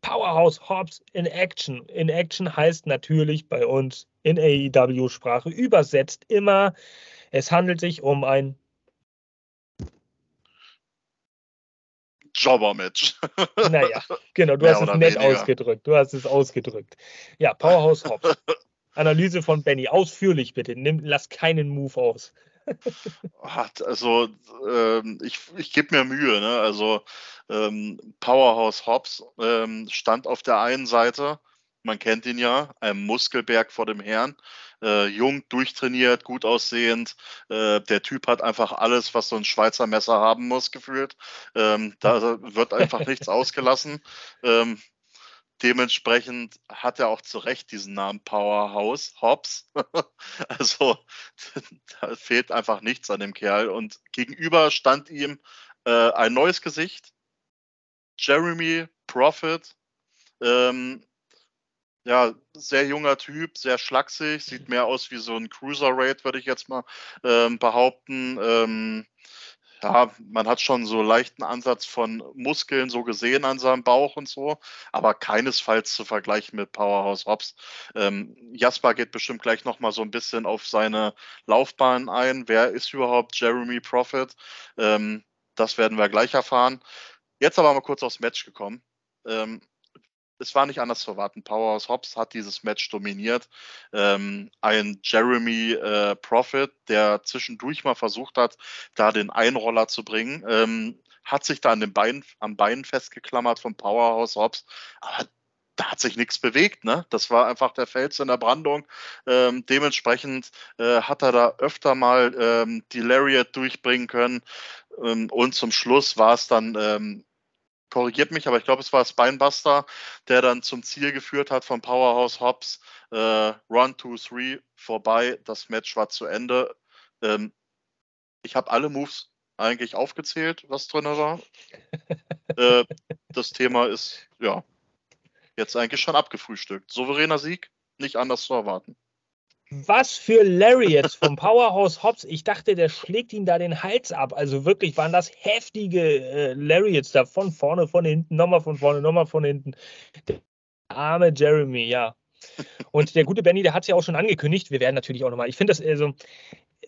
Powerhouse Hobbs in Action. In Action heißt natürlich bei uns in AEW-Sprache übersetzt immer es handelt sich um ein Jobber-Match. <laughs> naja, genau, du hast es nett weniger. ausgedrückt. Du hast es ausgedrückt. Ja, Powerhouse Hobbs. <laughs> Analyse von Benny. Ausführlich bitte. Nimm, lass keinen Move aus. Also, ähm, ich, ich gebe mir Mühe. Ne? Also, ähm, Powerhouse Hobbs ähm, stand auf der einen Seite, man kennt ihn ja, ein Muskelberg vor dem Herrn äh, jung, durchtrainiert, gut aussehend. Äh, der Typ hat einfach alles, was so ein Schweizer Messer haben muss, gefühlt. Ähm, da wird einfach nichts <laughs> ausgelassen. Ähm, dementsprechend hat er auch zu Recht diesen Namen Powerhouse, Hobbs. <laughs> also <laughs> da fehlt einfach nichts an dem Kerl. Und gegenüber stand ihm äh, ein neues Gesicht, Jeremy Prophet. Ähm, ja, sehr junger Typ, sehr schlaksig, sieht mehr aus wie so ein Cruiserweight, würde ich jetzt mal ähm, behaupten. Ähm, ja, man hat schon so leichten Ansatz von Muskeln so gesehen an seinem Bauch und so, aber keinesfalls zu vergleichen mit Powerhouse Hobbs. Ähm, Jasper geht bestimmt gleich nochmal so ein bisschen auf seine Laufbahn ein. Wer ist überhaupt Jeremy Prophet? Ähm, das werden wir gleich erfahren. Jetzt aber mal kurz aufs Match gekommen. Ähm, es war nicht anders zu erwarten. Powerhouse Hobbs hat dieses Match dominiert. Ähm, ein Jeremy äh, Prophet, der zwischendurch mal versucht hat, da den Einroller zu bringen, ähm, hat sich da an den Beinen, am Bein festgeklammert von Powerhouse Hobbs. Aber da hat sich nichts bewegt, ne? Das war einfach der Fels in der Brandung. Ähm, dementsprechend äh, hat er da öfter mal ähm, die Lariat durchbringen können. Ähm, und zum Schluss war es dann ähm, korrigiert mich, aber ich glaube, es war Spinebuster, der dann zum Ziel geführt hat von Powerhouse Hobbs. Äh, Run, 2, 3, vorbei. Das Match war zu Ende. Ähm, ich habe alle Moves eigentlich aufgezählt, was drin war. <laughs> äh, das Thema ist, ja, jetzt eigentlich schon abgefrühstückt. Souveräner Sieg, nicht anders zu erwarten. Was für Lariats vom Powerhouse Hobbs. Ich dachte, der schlägt ihn da den Hals ab. Also wirklich waren das heftige äh, Lariats da von vorne, von hinten, nochmal von vorne, nochmal von hinten. Der arme Jeremy, ja. Und der gute Benny, der hat es ja auch schon angekündigt. Wir werden natürlich auch nochmal, ich finde das, also,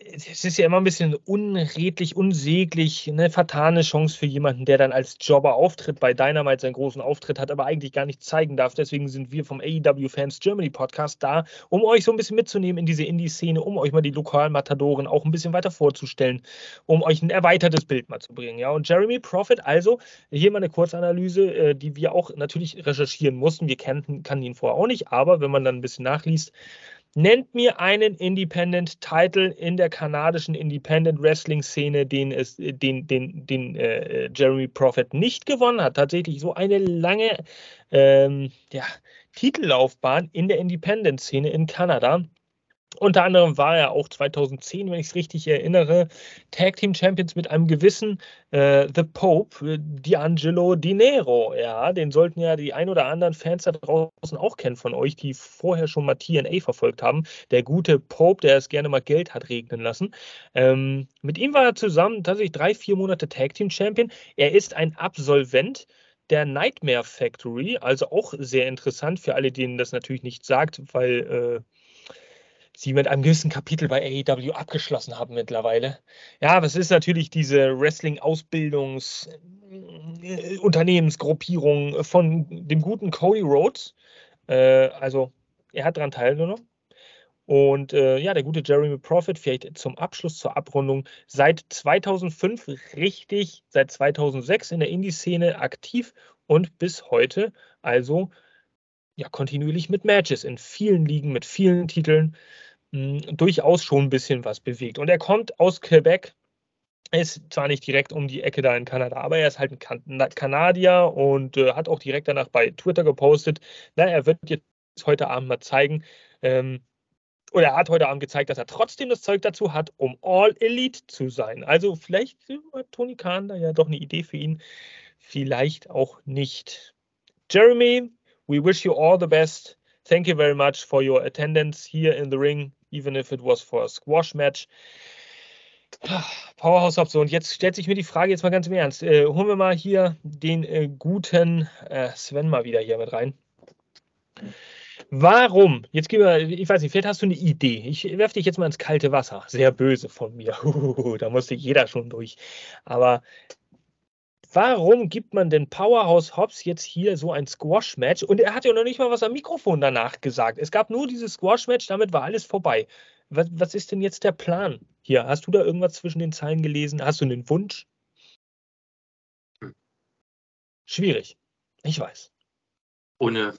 es ist ja immer ein bisschen unredlich, unsäglich, eine fatale Chance für jemanden, der dann als Jobber auftritt, bei Dynamite seinen großen Auftritt hat, aber eigentlich gar nicht zeigen darf. Deswegen sind wir vom AEW Fans Germany Podcast da, um euch so ein bisschen mitzunehmen in diese Indie-Szene, um euch mal die lokalen Matadoren auch ein bisschen weiter vorzustellen, um euch ein erweitertes Bild mal zu bringen. Ja, und Jeremy Profit, also hier mal eine Kurzanalyse, äh, die wir auch natürlich recherchieren mussten. Wir kannten, kannten ihn vorher auch nicht, aber wenn man dann ein bisschen nachliest, Nennt mir einen Independent Title in der kanadischen Independent Wrestling Szene, den es, den, den, den äh, Jeremy Prophet nicht gewonnen hat. Tatsächlich so eine lange ähm, ja, Titellaufbahn in der Independent Szene in Kanada. Unter anderem war er auch 2010, wenn ich es richtig erinnere, Tag Team Champions mit einem gewissen äh, The Pope, äh, D'Angelo Dinero. Ja, den sollten ja die ein oder anderen Fans da draußen auch kennen von euch, die vorher schon mal TNA verfolgt haben. Der gute Pope, der es gerne mal Geld hat regnen lassen. Ähm, mit ihm war er zusammen tatsächlich drei, vier Monate Tag Team Champion. Er ist ein Absolvent der Nightmare Factory, also auch sehr interessant für alle, denen das natürlich nicht sagt, weil äh, sie mit einem gewissen Kapitel bei AEW abgeschlossen haben mittlerweile. Ja, was ist natürlich diese Wrestling-Ausbildungs-Unternehmensgruppierung äh, von dem guten Cody Rhodes. Äh, also, er hat daran teilgenommen. Und äh, ja, der gute Jeremy Profit, vielleicht zum Abschluss, zur Abrundung, seit 2005 richtig, seit 2006 in der Indie-Szene aktiv und bis heute also ja kontinuierlich mit Matches in vielen Ligen, mit vielen Titeln mh, durchaus schon ein bisschen was bewegt. Und er kommt aus Quebec, ist zwar nicht direkt um die Ecke da in Kanada, aber er ist halt ein kan Kanadier und äh, hat auch direkt danach bei Twitter gepostet, na, er wird jetzt heute Abend mal zeigen, ähm, oder er hat heute Abend gezeigt, dass er trotzdem das Zeug dazu hat, um All Elite zu sein. Also vielleicht hat Tony Khan da ja doch eine Idee für ihn, vielleicht auch nicht. Jeremy, we wish you all the best. Thank you very much for your attendance here in the ring even if it was for a squash match. Powerhouse Hub. So, und jetzt stellt sich mir die Frage jetzt mal ganz im Ernst. Äh, holen wir mal hier den äh, guten äh, Sven mal wieder hier mit rein. Warum? Jetzt gehen wir, ich weiß nicht, vielleicht hast du eine Idee. Ich werfe dich jetzt mal ins kalte Wasser. Sehr böse von mir. <laughs> da musste jeder schon durch. Aber warum gibt man denn Powerhouse Hobbs jetzt hier so ein Squash-Match? Und er hat ja noch nicht mal was am Mikrofon danach gesagt. Es gab nur dieses Squash-Match, damit war alles vorbei. Was, was, ist denn jetzt der Plan hier? Hast du da irgendwas zwischen den Zeilen gelesen? Hast du einen Wunsch? Schwierig. Ich weiß. Ohne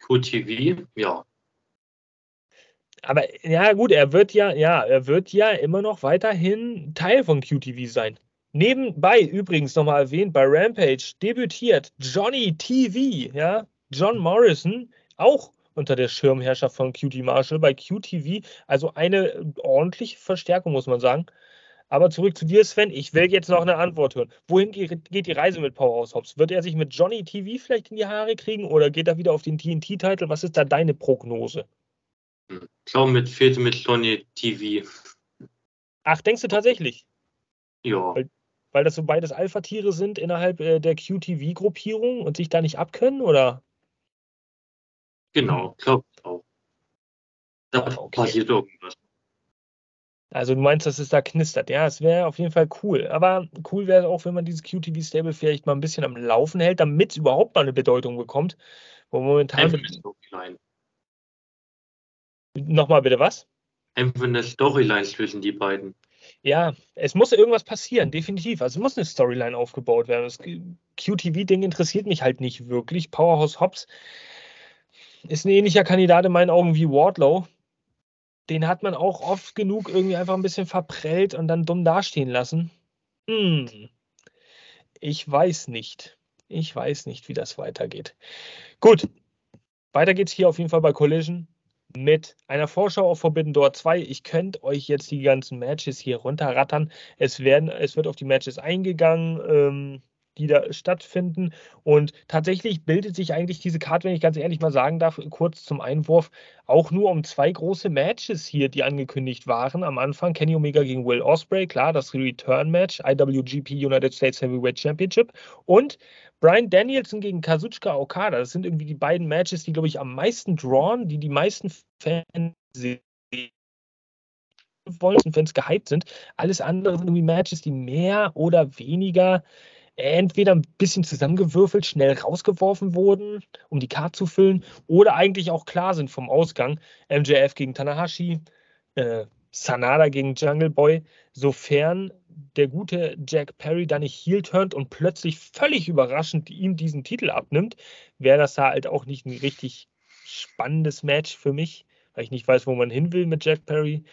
QTV, ja. Aber ja, gut, er wird ja, ja, er wird ja immer noch weiterhin Teil von QTV sein. Nebenbei übrigens nochmal erwähnt, bei Rampage debütiert Johnny TV, ja, John Morrison, auch unter der Schirmherrschaft von QT Marshall bei QTV. Also eine ordentliche Verstärkung, muss man sagen. Aber zurück zu dir, Sven. Ich will jetzt noch eine Antwort hören. Wohin geht die Reise mit Powerhouse Hobbs? Wird er sich mit Johnny TV vielleicht in die Haare kriegen oder geht er wieder auf den TNT-Titel? Was ist da deine Prognose? Ich glaube, mit fehlte mit Johnny TV. Ach, denkst du tatsächlich? Ja. Weil, weil das so beides Alpha-Tiere sind innerhalb äh, der QTV-Gruppierung und sich da nicht abkönnen, oder? Genau, glaube auch. Da ah, okay. passiert irgendwas. Also du meinst, dass es da knistert. Ja, es wäre auf jeden Fall cool. Aber cool wäre auch, wenn man dieses QTV-Stable vielleicht mal ein bisschen am Laufen hält, damit es überhaupt mal eine Bedeutung bekommt. Wo momentan. Einfach eine Storyline. Nochmal bitte was? Einfach eine Storyline zwischen die beiden. Ja, es muss irgendwas passieren, definitiv. Also muss eine Storyline aufgebaut werden. Das QTV-Ding interessiert mich halt nicht wirklich. Powerhouse Hobbs ist ein ähnlicher Kandidat in meinen Augen wie Wardlow. Den hat man auch oft genug irgendwie einfach ein bisschen verprellt und dann dumm dastehen lassen. Hm. Ich weiß nicht. Ich weiß nicht, wie das weitergeht. Gut. Weiter geht's hier auf jeden Fall bei Collision mit einer Vorschau auf Forbidden Door 2. Ich könnte euch jetzt die ganzen Matches hier runterrattern. Es, werden, es wird auf die Matches eingegangen. Ähm, die da stattfinden. Und tatsächlich bildet sich eigentlich diese Karte, wenn ich ganz ehrlich mal sagen darf, kurz zum Einwurf, auch nur um zwei große Matches hier, die angekündigt waren. Am Anfang Kenny Omega gegen Will Osprey, klar, das Return-Match, IWGP United States Heavyweight Championship. Und Brian Danielson gegen Kazuchika Okada. Das sind irgendwie die beiden Matches, die, glaube ich, am meisten drawn, die die meisten Fans sehen wollen, Fans gehypt sind. Alles andere sind irgendwie Matches, die mehr oder weniger entweder ein bisschen zusammengewürfelt, schnell rausgeworfen wurden, um die Karte zu füllen, oder eigentlich auch klar sind vom Ausgang. MJF gegen Tanahashi, äh, Sanada gegen Jungle Boy, sofern der gute Jack Perry da nicht heel turnt und plötzlich völlig überraschend ihm diesen Titel abnimmt, wäre das da halt auch nicht ein richtig spannendes Match für mich, weil ich nicht weiß, wo man hin will mit Jack Perry.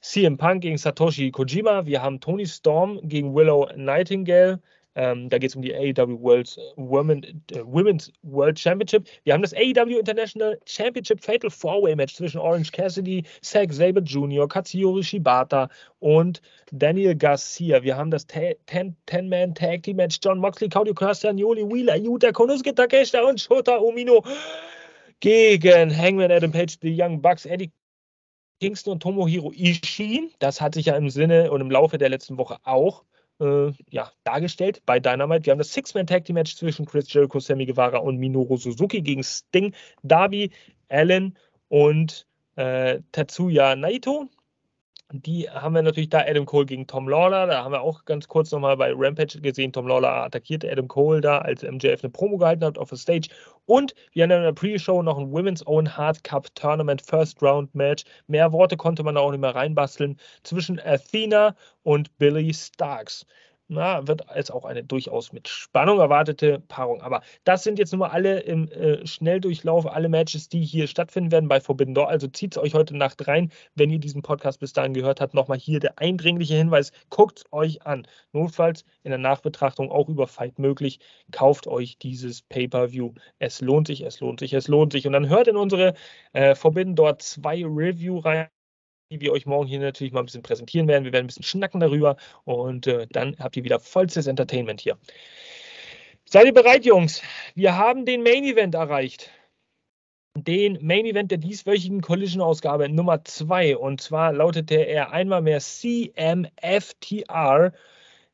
CM Punk gegen Satoshi Kojima. Wir haben Tony Storm gegen Willow Nightingale. Ähm, da geht es um die AEW World, Women, äh, Women's World Championship. Wir haben das AEW International Championship Fatal Four-Way Match zwischen Orange Cassidy, Zack Sabre Jr., Katsuyori Shibata und Daniel Garcia. Wir haben das 10-Man Tag Team Match John Moxley, Claudio Castagnoli, Wheeler, Yuta, Konosuke Takeshita und Shota Umino gegen Hangman Adam Page, The Young Bucks, Eddie Kingston und Tomohiro Ishii. Das hat sich ja im Sinne und im Laufe der letzten Woche auch äh, ja, dargestellt bei Dynamite. Wir haben das Six-Man-Tag-Team-Match zwischen Chris Jericho, Sammy Guevara und Minoru Suzuki gegen Sting, Darby, Allen und äh, Tetsuya Naito. Die haben wir natürlich da Adam Cole gegen Tom Lawler. Da haben wir auch ganz kurz nochmal bei Rampage gesehen. Tom Lawler attackierte Adam Cole da, als MJF eine Promo gehalten hat auf der Stage. Und wir haben in der Pre-Show noch ein Women's Own Hard Cup Tournament First Round Match. Mehr Worte konnte man da auch nicht mehr reinbasteln. Zwischen Athena und Billy Starks na, wird als auch eine durchaus mit Spannung erwartete Paarung. Aber das sind jetzt nun mal alle im äh, Schnelldurchlauf, alle Matches, die hier stattfinden werden bei Forbidden Door. Also zieht es euch heute Nacht rein, wenn ihr diesen Podcast bis dahin gehört habt. Nochmal hier der eindringliche Hinweis: guckt euch an. Notfalls in der Nachbetrachtung auch über Fight möglich. Kauft euch dieses Pay-Per-View. Es lohnt sich, es lohnt sich, es lohnt sich. Und dann hört in unsere äh, Forbidden Door 2 Review rein die wir euch morgen hier natürlich mal ein bisschen präsentieren werden. Wir werden ein bisschen schnacken darüber und äh, dann habt ihr wieder vollstes Entertainment hier. Seid ihr bereit, Jungs? Wir haben den Main Event erreicht. Den Main Event der dieswöchigen Collision-Ausgabe Nummer 2. Und zwar lautete er einmal mehr CMFTR,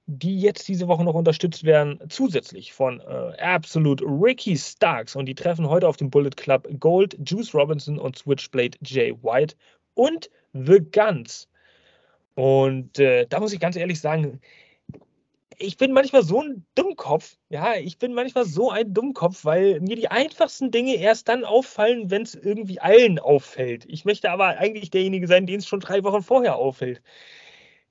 die jetzt diese Woche noch unterstützt werden, zusätzlich von äh, Absolute Ricky Starks. Und die treffen heute auf dem Bullet Club Gold, Juice Robinson und Switchblade Jay White und The Guns. Und äh, da muss ich ganz ehrlich sagen, ich bin manchmal so ein Dummkopf. Ja, ich bin manchmal so ein Dummkopf, weil mir die einfachsten Dinge erst dann auffallen, wenn es irgendwie allen auffällt. Ich möchte aber eigentlich derjenige sein, den es schon drei Wochen vorher auffällt.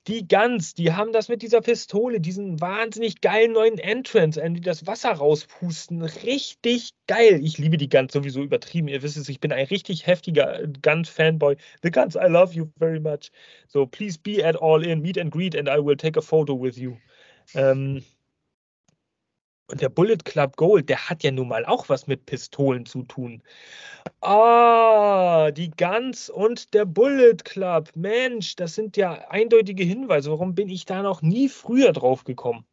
Die Guns, die haben das mit dieser Pistole, diesen wahnsinnig geilen neuen Entrance, die das Wasser rauspusten. Richtig geil. Ich liebe die Guns sowieso übertrieben. Ihr wisst es, ich bin ein richtig heftiger Guns-Fanboy. The Guns, I love you very much. So, please be at all in, meet and greet, and I will take a photo with you. Ähm, und der Bullet Club Gold, der hat ja nun mal auch was mit Pistolen zu tun. Ah, die Guns und der Bullet Club. Mensch, das sind ja eindeutige Hinweise. Warum bin ich da noch nie früher drauf gekommen?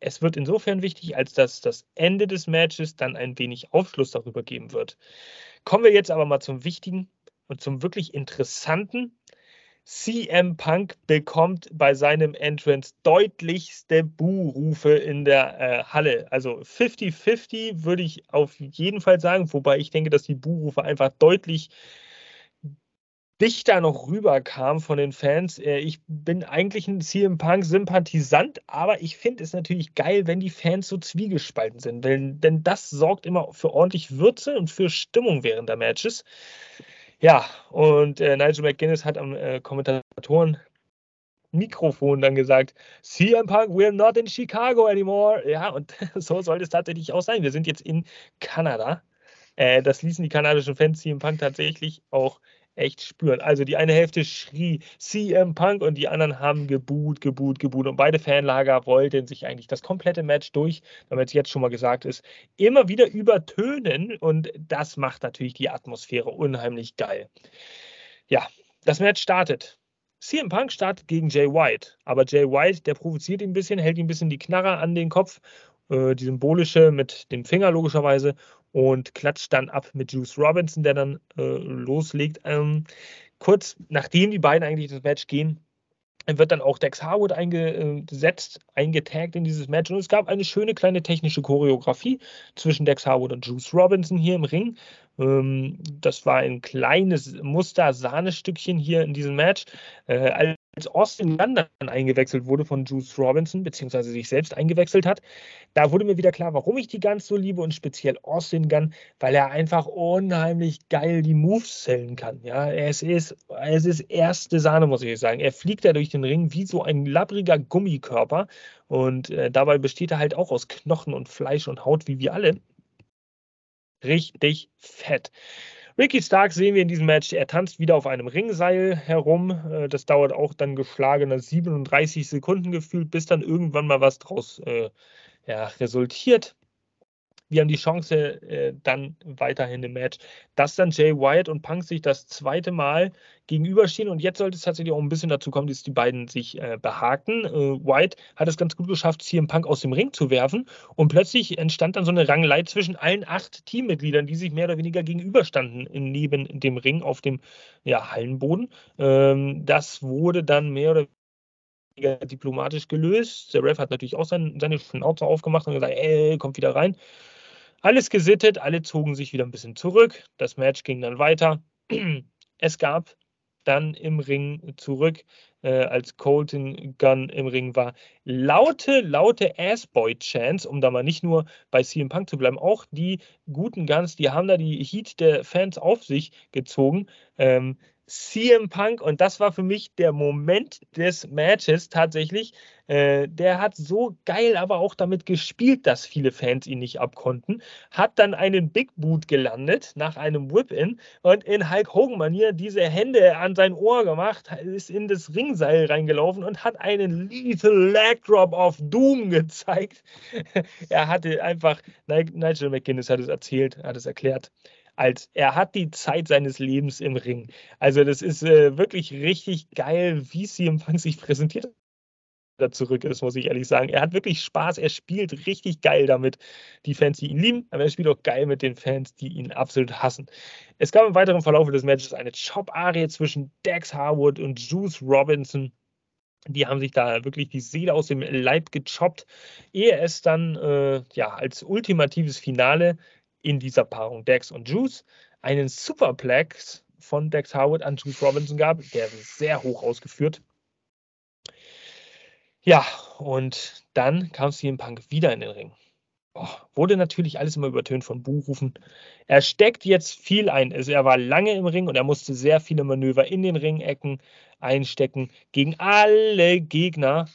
Es wird insofern wichtig, als dass das Ende des Matches dann ein wenig Aufschluss darüber geben wird. Kommen wir jetzt aber mal zum Wichtigen und zum wirklich Interessanten. CM Punk bekommt bei seinem Entrance deutlichste Buhrufe in der äh, Halle. Also 50-50 würde ich auf jeden Fall sagen, wobei ich denke, dass die Buhrufe einfach deutlich dichter noch rüberkam von den Fans. Äh, ich bin eigentlich ein CM Punk-Sympathisant, aber ich finde es natürlich geil, wenn die Fans so zwiegespalten sind, denn, denn das sorgt immer für ordentlich Würze und für Stimmung während der Matches. Ja, und äh, Nigel McGuinness hat am äh, Kommentatoren Mikrofon dann gesagt, CM Punk, we're not in Chicago anymore. Ja, und <laughs> so sollte es tatsächlich auch sein. Wir sind jetzt in Kanada. Äh, das ließen die kanadischen Fans CM Punk tatsächlich auch echt spüren. Also die eine Hälfte schrie CM Punk und die anderen haben geboot, geboot, geboot. Und beide Fanlager wollten sich eigentlich das komplette Match durch, damit es jetzt schon mal gesagt ist, immer wieder übertönen. Und das macht natürlich die Atmosphäre unheimlich geil. Ja, das Match startet. CM Punk startet gegen Jay White, aber Jay White, der provoziert ihn ein bisschen, hält ihm ein bisschen die Knarre an den Kopf äh, die symbolische mit dem Finger logischerweise und klatscht dann ab mit Juice Robinson, der dann äh, loslegt. Ähm, kurz nachdem die beiden eigentlich das Match gehen, wird dann auch Dex Harwood eingesetzt, eingetaggt in dieses Match. Und es gab eine schöne kleine technische Choreografie zwischen Dex Harwood und Juice Robinson hier im Ring. Ähm, das war ein kleines Muster-Sahnestückchen hier in diesem Match. Als Austin Gunn dann eingewechselt wurde von Juice Robinson, beziehungsweise sich selbst eingewechselt hat, da wurde mir wieder klar, warum ich die Guns so liebe und speziell Austin Gunn, weil er einfach unheimlich geil die Moves zählen kann. Ja, es ist, es ist erste Sahne, muss ich sagen. Er fliegt da durch den Ring wie so ein labbriger Gummikörper und äh, dabei besteht er halt auch aus Knochen und Fleisch und Haut, wie wir alle. Richtig fett. Ricky Stark sehen wir in diesem Match. Er tanzt wieder auf einem Ringseil herum. Äh, das dauert auch dann geschlagene 37 Sekunden gefühlt, bis dann irgendwann mal was draus äh, ja, resultiert wir haben die Chance äh, dann weiterhin im Match, dass dann Jay Wyatt und Punk sich das zweite Mal gegenüberstehen. Und jetzt sollte es tatsächlich auch ein bisschen dazu kommen, dass die beiden sich äh, behaken. Äh, Wyatt hat es ganz gut geschafft, CM Punk aus dem Ring zu werfen. Und plötzlich entstand dann so eine Rangelei zwischen allen acht Teammitgliedern, die sich mehr oder weniger gegenüberstanden neben dem Ring auf dem ja, Hallenboden. Ähm, das wurde dann mehr oder diplomatisch gelöst. Der Ref hat natürlich auch sein, seine Schnauze aufgemacht und gesagt, ey, kommt wieder rein. Alles gesittet, alle zogen sich wieder ein bisschen zurück. Das Match ging dann weiter. <clears throat> Es gab dann im Ring zurück, äh, als Colton Gunn im Ring war, laute, laute Assboy-Chants, um da mal nicht nur bei CM Punk zu bleiben. Auch die guten Guns, die haben da die Heat der Fans auf sich gezogen. Ähm, CM Punk, und das war für mich der Moment des Matches tatsächlich. Äh, der hat so geil aber auch damit gespielt, dass viele Fans ihn nicht abkonnten. Hat dann einen Big Boot gelandet nach einem Whip-In und in Hulk Hogan-Manier diese Hände an sein Ohr gemacht, ist in das Ringseil reingelaufen und hat einen Lethal Leg Drop of Doom gezeigt. <laughs> er hatte einfach, Nigel McGuinness hat es erzählt, hat es erklärt als er hat die Zeit seines Lebens im Ring. Also das ist äh, wirklich richtig geil, wie CM Punk sich präsentiert da zurück ist, muss ich ehrlich sagen. Er hat wirklich Spaß, er spielt richtig geil damit, die Fans, die ihn lieben, aber er spielt auch geil mit den Fans, die ihn absolut hassen. Es gab im weiteren Verlauf des Matches eine Chop-Arie zwischen Dex Harwood und Juice Robinson. Die haben sich da wirklich die Seele aus dem Leib gechoppt, ehe es dann äh, ja, als ultimatives Finale in dieser Paarung Dex und Juice einen Superplex von Dex Howard an Juice Robinson gab, der sehr hoch ausgeführt. Ja, und dann kam CM Punk wieder in den Ring. Oh, wurde natürlich alles immer übertönt von Buhrufen. Er steckt jetzt viel ein. Also er war lange im Ring und er musste sehr viele Manöver in den Ringecken einstecken gegen alle Gegner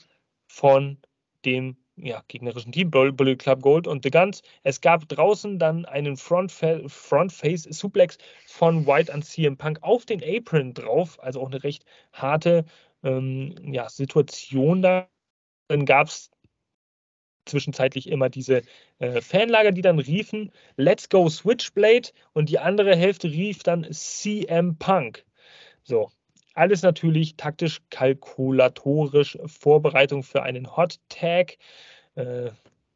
von dem ja, gegnerischen Team, Bullet Club Gold und The Guns. Es gab draußen dann einen Front, Front Face Suplex von White an CM Punk auf den Apron drauf, also auch eine recht harte ähm, ja, Situation da. Dann gab es zwischenzeitlich immer diese äh, Fanlager, die dann riefen, Let's go Switchblade und die andere Hälfte rief dann CM Punk. So, alles natürlich taktisch kalkulatorisch Vorbereitung für einen Hot Tag. Äh,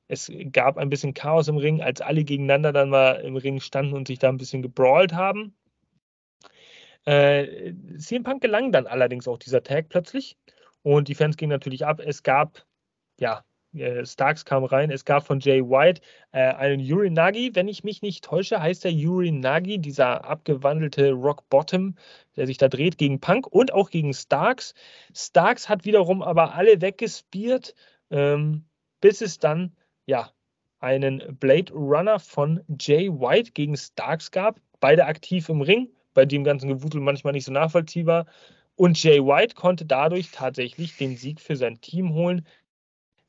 es gab ein bisschen Chaos im Ring, als alle gegeneinander dann mal im Ring standen und sich da ein bisschen gebrawlt haben. Äh, CM Punk gelang dann allerdings auch dieser Tag plötzlich und die Fans gingen natürlich ab. Es gab ja äh, Starks kam rein. Es gab von Jay White äh, einen Urinagi, wenn ich mich nicht täusche, heißt der Urinagi, dieser abgewandelte Rock Bottom, der sich da dreht gegen Punk und auch gegen Starks. Starks hat wiederum aber alle weggespiert, ähm, bis es dann ja einen Blade Runner von Jay White gegen Starks gab. Beide aktiv im Ring, bei dem ganzen Gewutel manchmal nicht so nachvollziehbar. Und Jay White konnte dadurch tatsächlich den Sieg für sein Team holen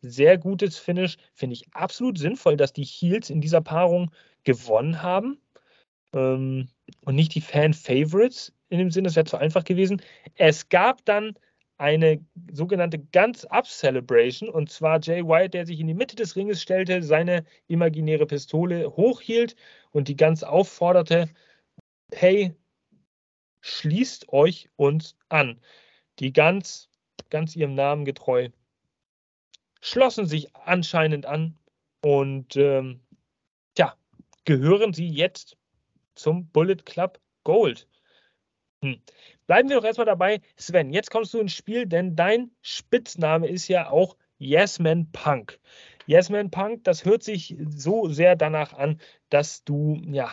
sehr gutes Finish. Finde ich absolut sinnvoll, dass die Heels in dieser Paarung gewonnen haben. Ähm, und nicht die Fan-Favorites in dem Sinne, das wäre zu einfach gewesen. Es gab dann eine sogenannte Guns-Up-Celebration und zwar Jay White, der sich in die Mitte des Ringes stellte, seine imaginäre Pistole hochhielt und die Guns aufforderte: Hey, schließt euch uns an. Die Guns, ganz ihrem Namen getreu, schlossen sich anscheinend an Und ähm, tja, gehören sie jetzt zum Bullet Club Gold. Hm. Bleiben wir doch erstmal dabei. Sven, jetzt kommst du ins Spiel, denn dein Spitzname ist ja auch Yasman Punk. Yasman Punk, das hört sich so sehr danach an, dass du ja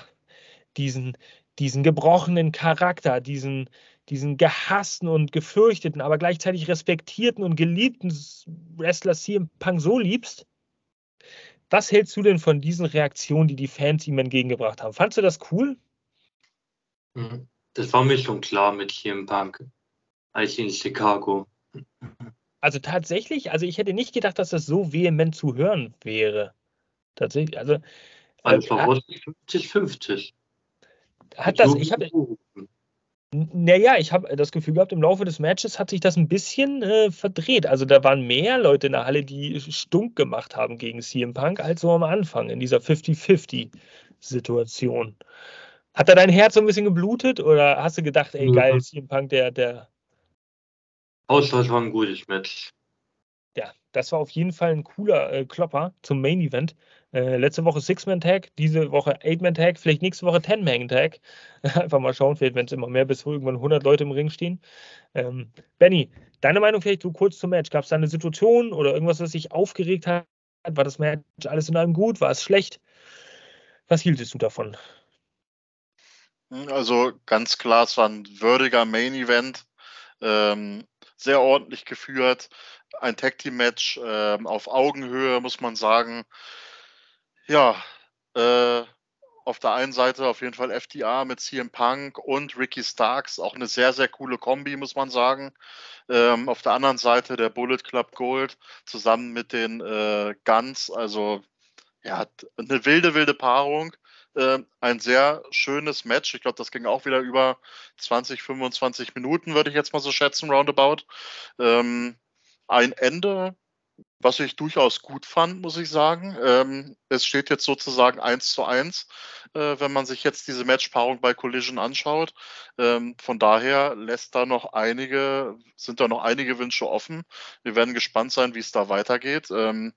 diesen, diesen gebrochenen Charakter, diesen, diesen gehassten und gefürchteten, aber gleichzeitig respektierten und geliebten Wrestler CM Punk so liebst. Was hältst du denn von diesen Reaktionen, die die Fans ihm entgegengebracht haben? Fandest du das cool? Mhm. Das war mir schon klar mit CM Punk, als in Chicago. Also tatsächlich, also ich hätte nicht gedacht, dass das so vehement zu hören wäre. Tatsächlich, also. Also äh, 50-50. Hat das, ich habe. Naja, ich habe das Gefühl gehabt, im Laufe des Matches hat sich das ein bisschen äh, verdreht. Also da waren mehr Leute in der Halle, die stunk gemacht haben gegen CM Punk, als so am Anfang in dieser 50-50-Situation. Hat da dein Herz so ein bisschen geblutet oder hast du gedacht, ey geil, CM Punk, der, der. Austausch war ein gutes Match. Ja, das war auf jeden Fall ein cooler äh, Klopper zum Main Event. Äh, letzte Woche Six-Man-Tag, diese Woche Eight-Man-Tag, vielleicht nächste Woche Ten-Man-Tag. <laughs> Einfach mal schauen, vielleicht, wenn es immer mehr bis irgendwann 100 Leute im Ring stehen. Ähm, Benny, deine Meinung vielleicht so kurz zum Match. Gab es da eine Situation oder irgendwas, was sich aufgeregt hat? War das Match alles in allem gut? War es schlecht? Was hieltest du davon? Also ganz klar, es war ein würdiger Main-Event. Ähm, sehr ordentlich geführt. Ein Tag-Team-Match ähm, auf Augenhöhe, muss man sagen. Ja, äh, auf der einen Seite auf jeden Fall FTA mit CM Punk und Ricky Starks, auch eine sehr, sehr coole Kombi, muss man sagen. Ähm, auf der anderen Seite der Bullet Club Gold zusammen mit den äh, Guns, also ja, eine wilde, wilde Paarung. Äh, ein sehr schönes Match. Ich glaube, das ging auch wieder über 20, 25 Minuten, würde ich jetzt mal so schätzen, roundabout. Ähm, ein Ende, was ich durchaus gut fand, muss ich sagen. Ähm, es steht jetzt sozusagen 1 zu 1, äh, wenn man sich jetzt diese Matchpaarung bei Collision anschaut. Ähm, von daher lässt da noch einige, sind da noch einige Wünsche offen. Wir werden gespannt sein, wie es da weitergeht. Ähm,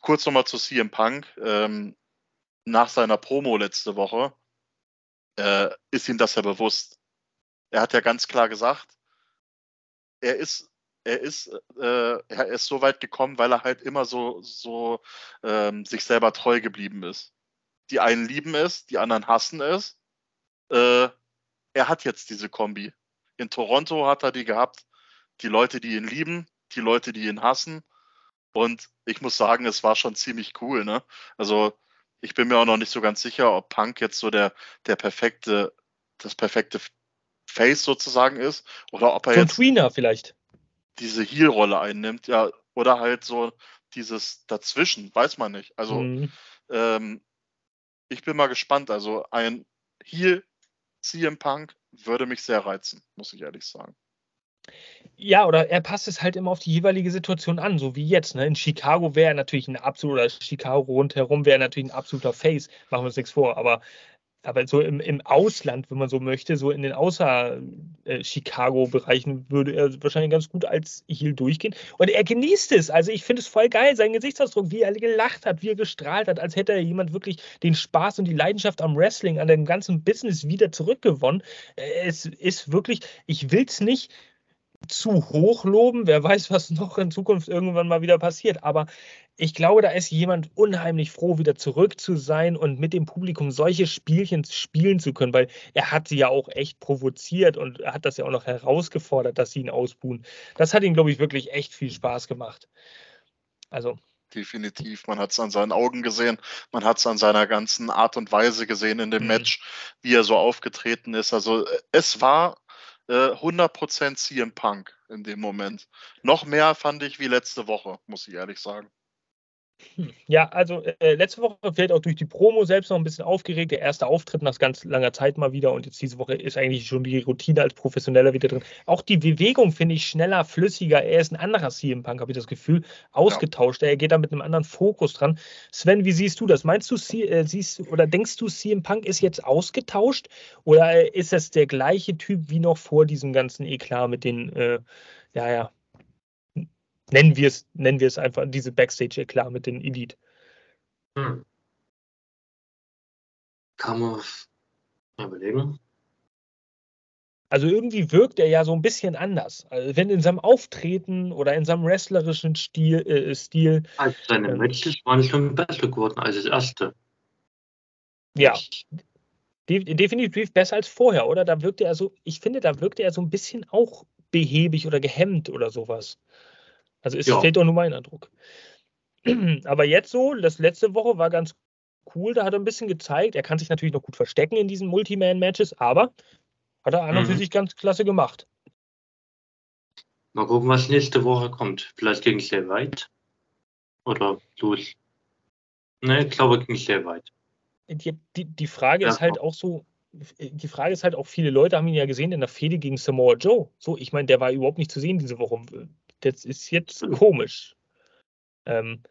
kurz nochmal zu CM Punk. Ähm, nach seiner Promo letzte Woche äh, ist ihm das ja bewusst. Er hat ja ganz klar gesagt, er ist, er ist, äh, er ist so weit gekommen, weil er halt immer so, so ähm, sich selber treu geblieben ist. Die einen lieben es, die anderen hassen es. Äh, er hat jetzt diese Kombi. In Toronto hat er die gehabt. Die Leute, die ihn lieben, die Leute, die ihn hassen. Und ich muss sagen, es war schon ziemlich cool. Ne? Also ich bin mir auch noch nicht so ganz sicher, ob Punk jetzt so der, der perfekte, das perfekte Face sozusagen ist oder ob er so jetzt Tweener vielleicht diese Heel-Rolle einnimmt, ja, oder halt so dieses dazwischen, weiß man nicht. Also mhm. ähm, ich bin mal gespannt. Also ein Heel CM Punk würde mich sehr reizen, muss ich ehrlich sagen. Ja, oder er passt es halt immer auf die jeweilige Situation an, so wie jetzt. Ne? In Chicago wäre er natürlich ein absoluter, Chicago rundherum wäre natürlich ein absoluter Face, machen wir uns nichts vor, aber, aber so im, im Ausland, wenn man so möchte, so in den Außer-Chicago-Bereichen äh, würde er wahrscheinlich ganz gut als Heel durchgehen. Und er genießt es. Also ich finde es voll geil, sein Gesichtsausdruck, wie er gelacht hat, wie er gestrahlt hat, als hätte er jemand wirklich den Spaß und die Leidenschaft am Wrestling, an dem ganzen Business wieder zurückgewonnen. Äh, es ist wirklich, ich will es nicht zu hoch loben. Wer weiß, was noch in Zukunft irgendwann mal wieder passiert. Aber ich glaube, da ist jemand unheimlich froh, wieder zurück zu sein und mit dem Publikum solche Spielchen spielen zu können, weil er hat sie ja auch echt provoziert und er hat das ja auch noch herausgefordert, dass sie ihn ausbuhen. Das hat ihm, glaube ich, wirklich echt viel Spaß gemacht. Also. Definitiv. Man hat es an seinen Augen gesehen, man hat es an seiner ganzen Art und Weise gesehen in dem mhm. Match, wie er so aufgetreten ist. Also es war 100% äh, CM Punk in dem Moment. Noch mehr fand ich wie letzte Woche, muss ich ehrlich sagen. Ja, also äh, letzte Woche vielleicht auch durch die Promo selbst noch ein bisschen aufgeregt. Der erste Auftritt nach ganz langer Zeit mal wieder und jetzt diese Woche ist eigentlich schon die Routine als Professioneller wieder drin. Auch die Bewegung finde ich schneller, flüssiger. Er ist ein anderer CM Punk, habe ich das Gefühl, ausgetauscht. Ja. Er geht da mit einem anderen Fokus dran. Sven, wie siehst du das? Meinst du, äh, siehst oder denkst du, CM Punk ist jetzt ausgetauscht oder ist es der gleiche Typ wie noch vor diesem ganzen Eklat mit den, äh, ja, ja, nennen wir es, nennen wir es einfach, diese Backstage-Eklat mit den Elite. Hm. Kann man überlegen. Also irgendwie wirkt er ja so ein bisschen anders. Also wenn in seinem Auftreten oder in seinem wrestlerischen Stil. Äh, Stil also seine ähm, Matches waren schon besser geworden als das erste. Ja. De definitiv besser als vorher, oder? Da wirkte er so, ich finde, da wirkte er so ein bisschen auch behäbig oder gehemmt oder sowas. Also es ja. fehlt doch nur mein Eindruck. <clears throat> Aber jetzt so, das letzte Woche war ganz cool, da hat er ein bisschen gezeigt. Er kann sich natürlich noch gut verstecken in diesen Multiman-Matches, aber hat er an und für mhm. sich ganz klasse gemacht. Mal gucken, was nächste Woche kommt. Vielleicht gegen sehr weit. Oder los. Ne, ich glaube gegen sehr weit. Die, die, die Frage ja, ist halt auch so, die Frage ist halt auch, viele Leute haben ihn ja gesehen in der Fehde gegen Samoa Joe. So, ich meine, der war überhaupt nicht zu sehen diese Woche. Das ist jetzt komisch. Ähm,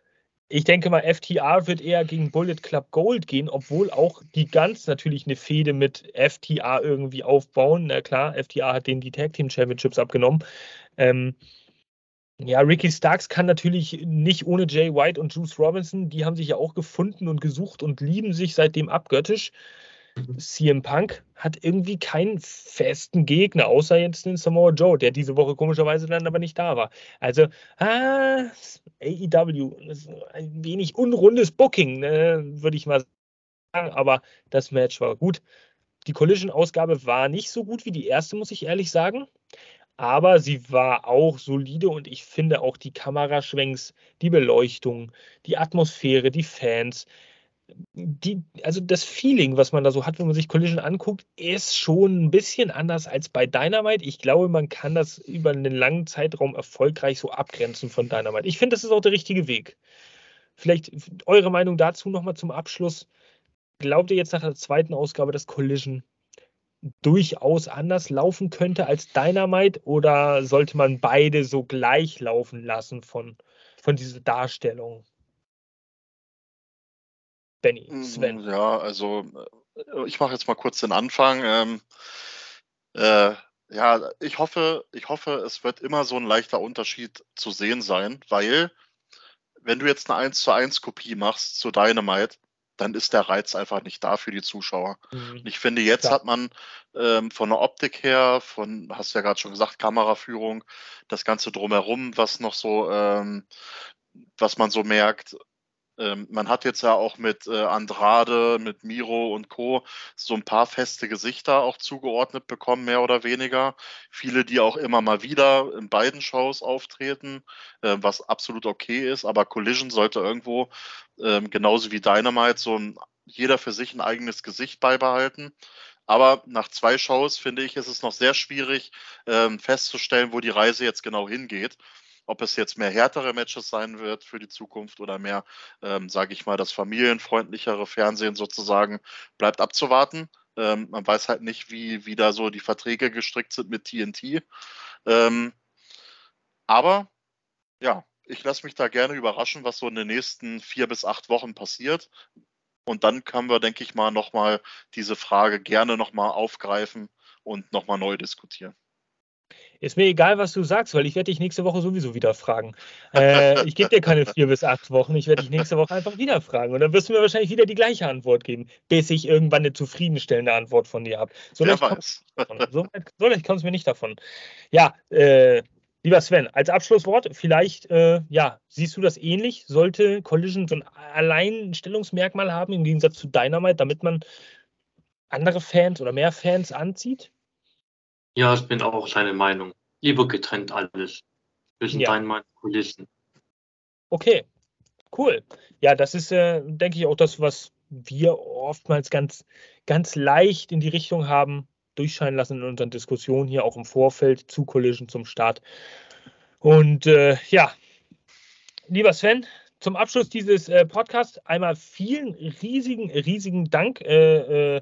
ich denke mal, FTA wird eher gegen Bullet Club Gold gehen, obwohl auch die ganz natürlich eine Fehde mit FTA irgendwie aufbauen. Na klar, FTA hat denen die Tag Team Championships abgenommen. Ähm, ja, Ricky Starks kann natürlich nicht ohne Jay White und Juice Robinson. Die haben sich ja auch gefunden und gesucht und lieben sich seitdem abgöttisch. CM Punk hat irgendwie keinen festen Gegner, außer jetzt den Samoa Joe, der diese Woche komischerweise dann aber nicht da war. Also, ah, AEW, ein wenig unrundes Booking, ne, würde ich mal sagen, aber das Match war gut. Die Collision-Ausgabe war nicht so gut wie die erste, muss ich ehrlich sagen. Aber sie war auch solide und ich finde auch die Kameraschwenks, die Beleuchtung, die Atmosphäre, die Fans, die, also das Feeling, was man da so hat, wenn man sich Collision anguckt, ist schon ein bisschen anders als bei Dynamite. Ich glaube, man kann das über einen langen Zeitraum erfolgreich so abgrenzen von Dynamite. Ich finde, das ist auch der richtige Weg. Vielleicht eure Meinung dazu nochmal zum Abschluss. Glaubt ihr jetzt nach der zweiten Ausgabe, dass Collision durchaus anders laufen könnte als Dynamite oder sollte man beide so gleich laufen lassen von, von dieser Darstellung? Benny, mm, Sven. Ja, also äh, ich mache jetzt mal kurz den Anfang. Ähm, äh, ja, ich hoffe, ich hoffe, es wird immer so ein leichter Unterschied zu sehen sein, weil wenn du jetzt eine 1 zu 1 Kopie machst zu Dynamite, dann ist der Reiz einfach nicht da für die Zuschauer. Mhm. ich finde, jetzt ja. hat man ähm, von der Optik her, von, hast du ja gerade schon gesagt, Kameraführung, das Ganze drumherum, was noch so, ähm, was man so merkt, ähm, man hat jetzt ja auch mit äh, Andrade, mit Miro und Co. so ein paar feste Gesichter auch zugeordnet bekommen, mehr oder weniger. Viele, die auch immer mal wieder in beiden Shows auftreten, äh, was absolut okay ist. Aber Collision sollte irgendwo, äh, genauso wie Dynamite, so ein, jeder für sich ein eigenes Gesicht beibehalten. Aber nach zwei Shows finde ich, ist es noch sehr schwierig ähm, festzustellen, wo die Reise jetzt genau hingeht. Ob es jetzt mehr härtere Matches sein wird für die Zukunft oder mehr, ähm, sage ich mal, das familienfreundlichere Fernsehen sozusagen, bleibt abzuwarten. Ähm, man weiß halt nicht, wie, wie da so die Verträge gestrickt sind mit TNT. Ähm, aber ja, ich lasse mich da gerne überraschen, was so in den nächsten vier bis acht Wochen passiert. Und dann können wir, denke ich mal, nochmal diese Frage gerne nochmal aufgreifen und nochmal neu diskutieren. Ist mir egal, was du sagst, weil ich werde dich nächste Woche sowieso wieder fragen. Äh, ich gebe dir keine vier bis acht Wochen, ich werde dich nächste Woche einfach wieder fragen. Und dann wirst du mir wahrscheinlich wieder die gleiche Antwort geben, bis ich irgendwann eine zufriedenstellende Antwort von dir habe. So leicht kommst so, du mir nicht davon. Ja, äh, lieber Sven, als Abschlusswort, vielleicht, äh, ja, siehst du das ähnlich? Sollte Collision so ein Alleinstellungsmerkmal haben im Gegensatz zu Dynamite, damit man andere Fans oder mehr Fans anzieht? Ja, ich bin auch seiner Meinung. Lieber getrennt alles. Zwischen ja. Und Kulissen. Okay, cool. Ja, das ist, äh, denke ich, auch das, was wir oftmals ganz, ganz leicht in die Richtung haben durchscheinen lassen in unseren Diskussionen hier auch im Vorfeld zu Collision zum Start. Und äh, ja, lieber Sven, zum Abschluss dieses äh, Podcasts einmal vielen riesigen, riesigen Dank äh, äh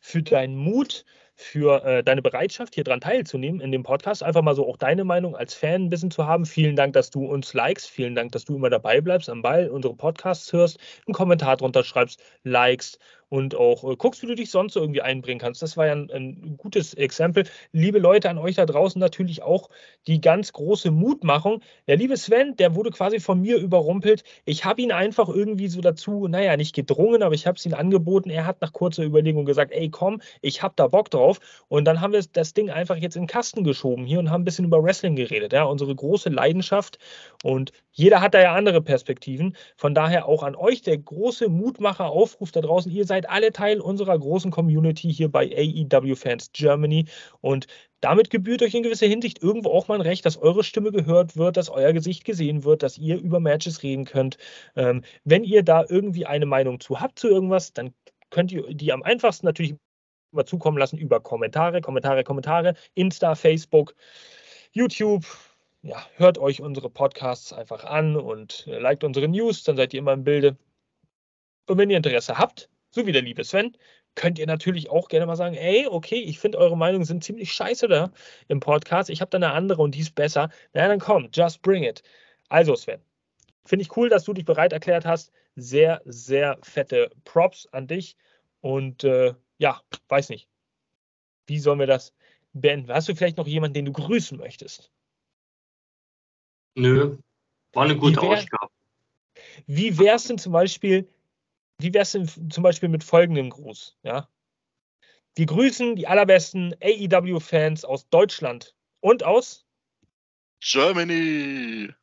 für deinen Mut, für äh, deine Bereitschaft, hier dran teilzunehmen in dem Podcast. Einfach mal so auch deine Meinung als Fan ein bisschen zu haben. Vielen Dank, dass du uns likest. Vielen Dank, dass du immer dabei bleibst, am Ball, unsere Podcasts hörst, einen Kommentar drunter schreibst, likest und auch äh, guckst, wie du dich sonst so irgendwie einbringen kannst. Das war ja ein, ein gutes Exempel. Liebe Leute an euch da draußen natürlich auch die ganz große Mutmachung. Der liebe Sven, der wurde quasi von mir überrumpelt. Ich habe ihn einfach irgendwie so dazu, naja, nicht gedrungen, aber ich habe es ihm angeboten. Er hat nach kurzer Überlegung gesagt, ey komm, ich habe da Bock drauf. Und dann haben wir das Ding einfach jetzt in den Kasten geschoben hier und haben ein bisschen über Wrestling geredet. Ja, unsere große Leidenschaft. Und jeder hat da ja andere Perspektiven. Von daher auch an euch der große Mutmacher, Aufruf da draußen. Ihr seid alle Teil unserer großen Community hier bei AEW Fans Germany. Und damit gebührt euch in gewisser Hinsicht irgendwo auch mal ein Recht, dass eure Stimme gehört wird, dass euer Gesicht gesehen wird, dass ihr über Matches reden könnt. Ähm, wenn ihr da irgendwie eine Meinung zu habt zu irgendwas, dann könnt ihr die am einfachsten natürlich mal zukommen lassen über Kommentare, Kommentare, Kommentare, Insta, Facebook, YouTube. Ja, hört euch unsere Podcasts einfach an und liked unsere News, dann seid ihr immer im Bilde. Und wenn ihr Interesse habt, so wie der liebe Sven, könnt ihr natürlich auch gerne mal sagen, ey, okay, ich finde eure Meinungen sind ziemlich scheiße da im Podcast. Ich habe da eine andere und die ist besser. Na, dann komm, just bring it. Also, Sven, finde ich cool, dass du dich bereit erklärt hast. Sehr, sehr fette Props an dich. Und äh, ja, weiß nicht. Wie sollen wir das beenden? Hast du vielleicht noch jemanden, den du grüßen möchtest? Nö, war eine gute Wie wär- Ausgabe. Wie wäre es denn zum Beispiel, wie wäre es denn zum Beispiel mit folgendem Gruß? Ja? Wir grüßen die allerbesten AEW-Fans aus Deutschland und aus Germany!